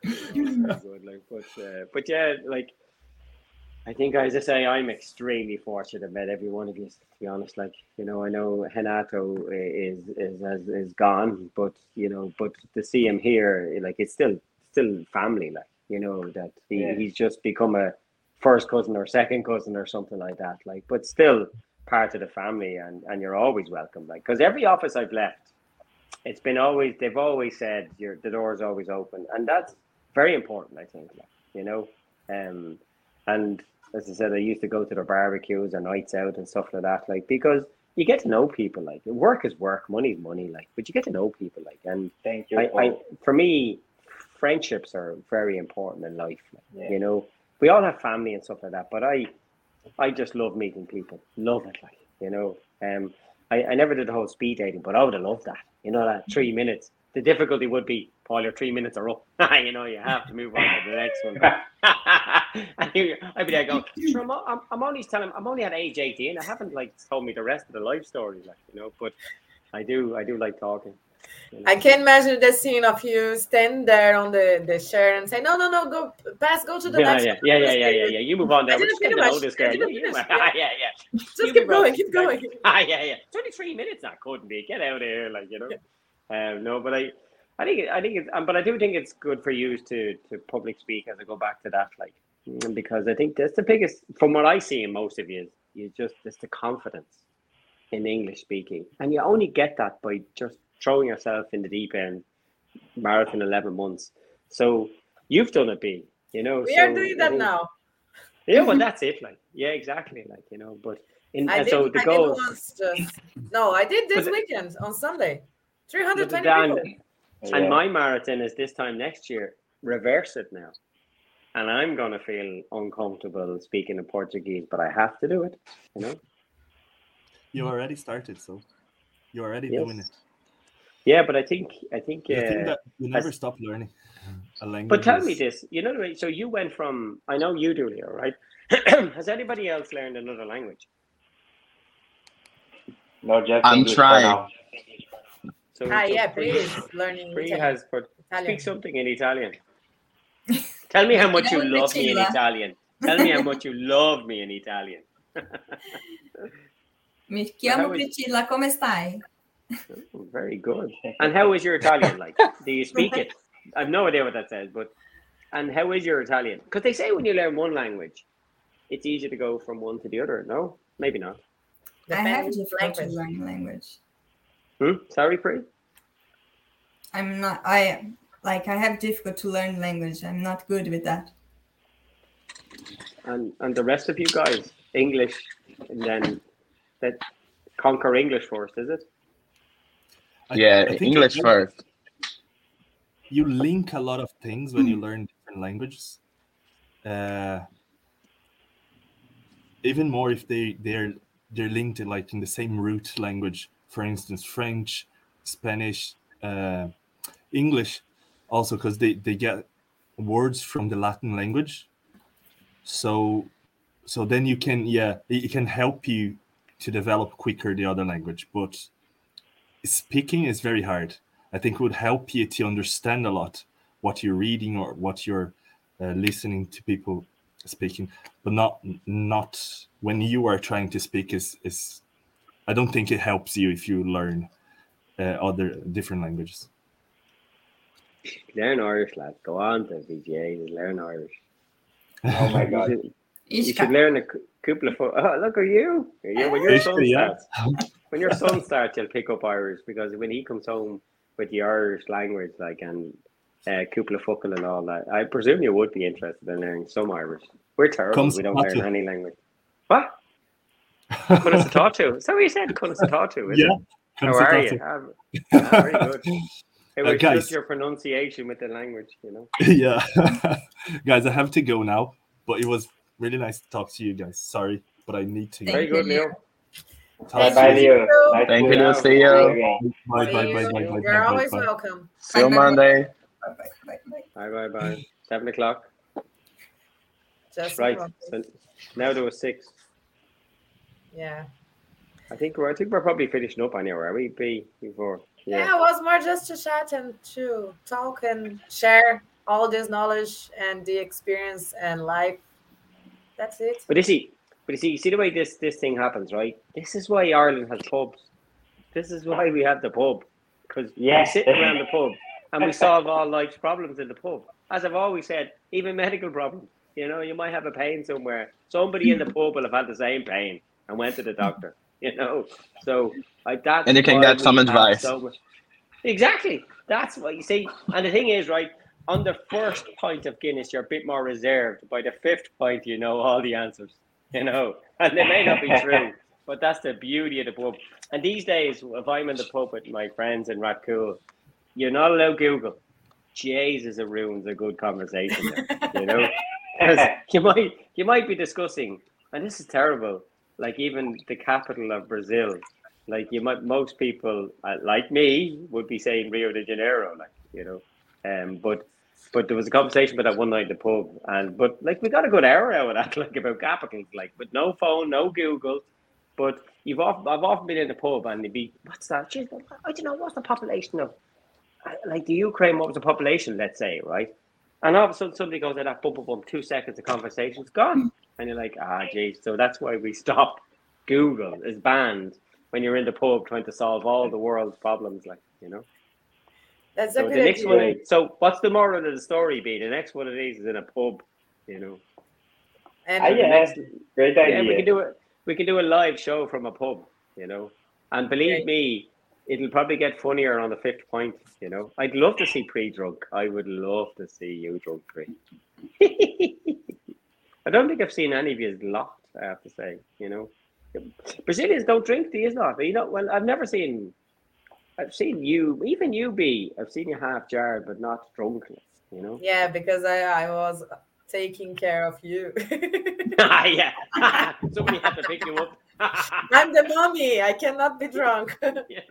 *laughs* good, like, but uh, but yeah, like I think as I say, I'm extremely fortunate met every one of you. To be honest, like you know, I know Renato is is is, is gone, but you know, but to see him here, like it's still still family, like you know that he, Yeah. he's just become a first cousin or second cousin or something like that. Like, but still part of the family, and and you're always welcome. Like, because every office I've left, it's been always they've always said your the door is always open, and that's very important. I think, you know, um, and as I said, I used to go to their barbecues or nights out and stuff like that, like because you get to know people. Like, work is work, money is money. Like, but you get to know people. Like, and Thank you. I, I for me, friendships are very important in life. like, Yeah. You know, we all have family and stuff like that, but I, I just love meeting people. Love it, like you know. Um, I, I never did the whole speed dating, but I would have loved that. You know, that three minutes. The difficulty would be, Paul, your three minutes are up. *laughs* you know, you have to move on to the next one. and *laughs* you, *laughs* I'd be there going, sure, I'm, I'm, I'm only telling, I'm only at age 18. I haven't like told me the rest of the life story, like you know. But I do, I do like talking. you know? I can imagine the scene of you stand there on the, the chair and say, no, no, no, go pass, go to the yeah, next yeah, one. yeah, yeah, yeah, yeah, yeah. You move on I there. We're didn't just getting to finish. know this I girl. You- you- finish. yeah, yeah, yeah. Just You keep move on. going, keep going. Ah, yeah, yeah. Twenty three minutes. That couldn't be. Get out of here, like you know. Um, no, but I, I think, I think it's, um, but I do think it's good for you to to public speak as I go back to that, like, mm, because I think that's the biggest, from what I see in most of you, you just it's the confidence in English speaking, and you only get that by just throwing yourself in the deep end, marathon eleven months. So you've done it, B. You know, We so are doing I that think- now. Yeah, well, *laughs* that's it. Like, yeah, exactly. Like, you know, but in I did, so the I goal. did once just. No, I did this weekend on Sunday. 320 people. And Yeah. my marathon is this time next year. Reverse it now. And I'm going to feel uncomfortable speaking in Portuguese, but I have to do it. You know? You already started, so you're already Yes. doing it. Yeah, but I think, I think, I think uh, that you never as- stop learning a language. but tell me this, you know, so you went from, I know you do, Leo, right? *clears throat* Has anybody else learned another language? No, just I'm English trying. Now. So, Ah, yeah, *laughs* Pri- please. Learning Pri Italian. has put, Italian. speak something in *laughs* Italian. Tell me how much you love me in Italian. *laughs* Tell me how much you love me in Italian. Mi chiamo how is- Priscilla, come stai? Oh, Very good. And how is your Italian like? Do you speak it? I have no idea what that says, but and how is your Italian? Because they say when you learn one language, it's easy to go from one to the other. No, maybe not. I have Depends difficulty language. learning language. Hmm? Sorry, Pri. I'm not. I like. I have difficult to learn language. I'm not good with that. And and the rest of you guys, English, and then that conquer English first, is it? I- Yeah, I English you- first. You link a lot of things when you learn different languages. Uh, even more if they they're they're linked in, like in the same root language. For instance, French, Spanish, uh, English, also because they they get words from the Latin language. So so then you can yeah it, can help you to develop quicker the other language, but speaking is very hard. I think it would help you to understand a lot what you're reading or what you're uh, listening to people speaking, but not not when you are trying to speak. Is is I don't think it helps you if you learn uh, other different languages. Learn Irish, lads. Go on to VGA learn Irish. Oh my *laughs* You god. should, you Ishka. should learn a couple of. Oh, look at you! you when your Ishka, son yeah. starts, when your son starts, you'll pick up Irish because when he comes home with the Irish language, like and uh, Cúpla Focal and all that, I presume you would be interested in learning some Irish. We're terrible. Comes we don't learn any language. What? Kunas to talk to. Is that what you said? Kunas to talk to. Is Yeah, it? How are talk you? to- Um, very good. It Uh, was guys. just your pronunciation with the language, you know. *laughs* yeah, *laughs* guys, I have to go now. But it was really nice to talk to you guys. Sorry, but I need to. Very you, good, Leo. Leo. Talk Bye bye, you. Leo. Nice Thank you, meet see you. Bye, bye, bye, bye, bye, You're bye, always bye. welcome. See you Bye, bye, bye. Monday. Bye, bye, bye, bye. Bye bye bye. Seven o'clock. Just Right. So now there was six. Yeah. I think we're I think we're probably finishing up anyway, are we? B before. yeah. Yeah. it was more just to chat and to talk and share all this knowledge and the experience and life. That's it. But you see, but you see, you see the way this this thing happens, right? This is why Ireland has pubs. This is why we have the pub. Because Yeah. we sit around the pub and we solve all life's problems in the pub. As I've always said, even medical problems. You know, you might have a pain somewhere. Somebody in the pub will have had the same pain and went to the doctor. *laughs* You know, so like that. And you can get some advice. exactly. That's what you see. And the thing is, right, on the first pint of Guinness, you're a bit more reserved. By the fifth pint, you know all the answers. You know, *laughs* and they may not be true, but that's the beauty of the pub. And these days, if I'm in the pub with my friends in Rathcoole, you're not allowed Google. Jesus, it ruins a good conversation. there, you know. *laughs* you might you might be discussing, and this is terrible. Like even the capital of Brazil, like you might most people uh, like me would be saying Rio de Janeiro, like you know, um, but but there was a conversation about that one night in the pub, and but like we got a good hour out of that, *laughs* like about capitals, like with no phone, no Google, But you've often, I've often been in the pub and they'd be, what's that? Jeez, I don't know, what's the population of, uh, like the Ukraine, what was the population, let's say, right? And all of a sudden somebody goes like that, boom, boom, boom, two seconds of conversation, it's gone. And you're like, ah, geez. So that's why we *laughs* stop. Google is banned when you're in the pub trying to solve all the world's problems, like, you know? That's a So the good next idea. one, so what's the moral of the story be? The next one of these is in a pub, you know? And Ah, yeah, next- great Yeah, we idea. can do it. We can do a live show from a pub, you know. And believe Okay. me, it'll probably get funnier on the fifth point. You know, I'd love to see Pri-drunk. I would love to see you drunk Pri. *laughs* I don't think I've seen any of you locked. I have to say, you know, Brazilians don't drink, do you not? You know, well, I've never seen. I've seen you, even you be. I've seen you half jarred, but not drunk. You know. yeah, because I, I was taking care of you. *laughs* Ah, *laughs* yeah. *laughs* Somebody had to pick you up. I'm the mommy. I cannot be drunk. yeah.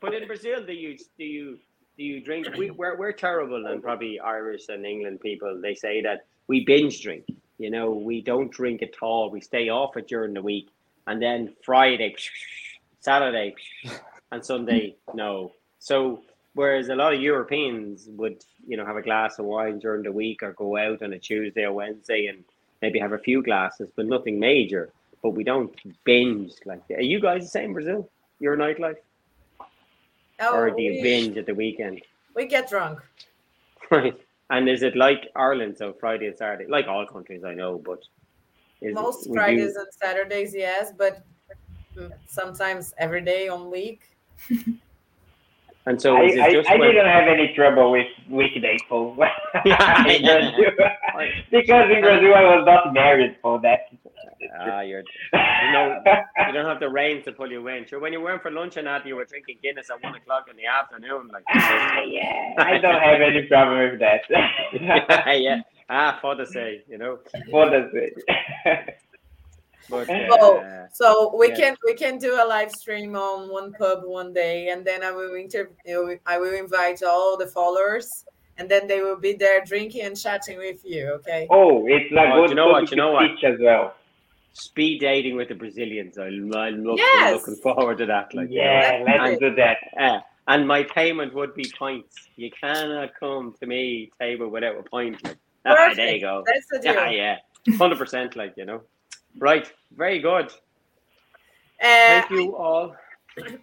But in Brazil, do you do you do you drink? We, we're we're terrible, and probably Irish and England people. They say that we binge drink. You know, we don't drink at all. We stay off it during the week, and then Friday, *laughs* Saturday, *laughs* and Sunday, no. So whereas a lot of Europeans would, you know, have a glass of wine during the week or go out on a Tuesday or Wednesday and maybe have a few glasses, but nothing major. But we don't binge like that. Are you guys the same, Brazil? Your nightlife? Oh, or do you we, binge at the weekend? we get drunk. *laughs* Right. And is it like Ireland, so Friday and Saturday? Like all countries, I know, but is Most would Fridays You, and Saturdays, yes, but sometimes every day on week. *laughs* and so I, it I, just I when, didn't have any trouble with weekday food Yeah, in yeah. Because in Brazil I was not married for that. ah, you're you know you don't have the reins to pull you in. Sure, when you went for lunch and that, you were drinking Guinness at one o'clock in the afternoon, like Ah, yeah, I don't have any problem with that. *laughs* yeah, ah, for the say, you know. for the it? *laughs* But uh, So we Yeah. can we can do a live stream on one pub one day, and then I will interview. I will invite all the followers, and then they will be there drinking and chatting with you. Okay. oh, it's like Oh, good you know what, you know what? teach as well. Speed dating with the Brazilians, I'm, I'm look, Yes. looking forward to that. Like, you know. yeah, let's And- do that. Uh, and my payment would be points. You cannot come to me table without a point. Like, ah, there you go. That's the deal. Yeah, yeah, hundred percent. Like you know, right? Very good. Uh, Thank you all.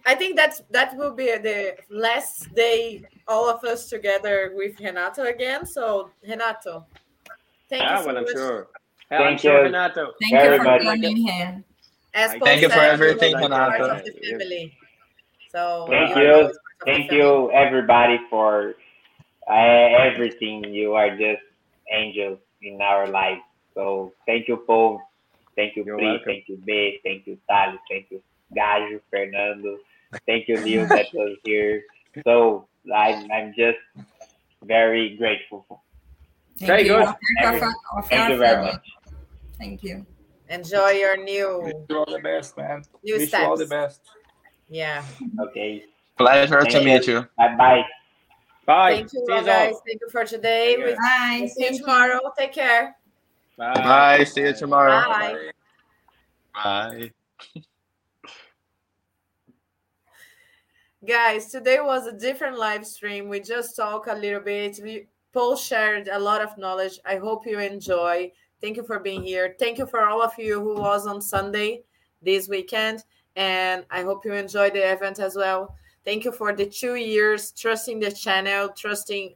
I think that's that will be the last day all of us together with Renato again. So Renato, thank you Ah, so well, I'm sure. Yeah, Thank you. Renato. Thank you for much. coming here. As Thank Paul you for everything, you are part Renato. of the family. So Thank are you. always part of the Thank you, everybody, for uh, everything. You are just angels in our life. So thank you, Paul. Thank you, You're Pri. Thank you, B. Thank you, Thales. Thank you, Gajo, Fernando. Thank you, Neil, *laughs* that was here. So I'm, I'm just very grateful. Thank Very you. good. On behalf of- of Thank you very family. much. Thank you. Enjoy your new. Wish new you all the best, man. new Wish you all the best. Yeah. Okay. Pleasure to Thank meet you. Bye bye. Bye. Thank you, See all all. guys. Thank you for today. Take We care. Bye. we'll see you Thank you. tomorrow. Take care. Bye. Bye. See you tomorrow. Bye. Bye. Guys, today was a different live stream. We just talk a little bit. We Paul shared a lot of knowledge. I hope you enjoy. Thank you for being here. Thank you for all of you who was on Sunday this weekend. And I hope you enjoyed the event as well. Thank you for the two years trusting the channel, trusting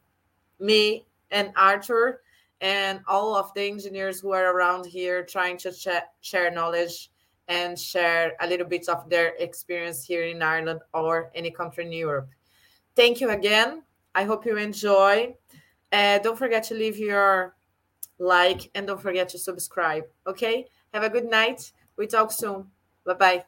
me and Arthur and all of the engineers who are around here trying to share knowledge and share a little bit of their experience here in Ireland or any country in Europe. Thank you again. I hope you enjoy. Uh, don't forget to leave your like and don't forget to subscribe. Okay? Have a good night. We talk soon. Bye bye.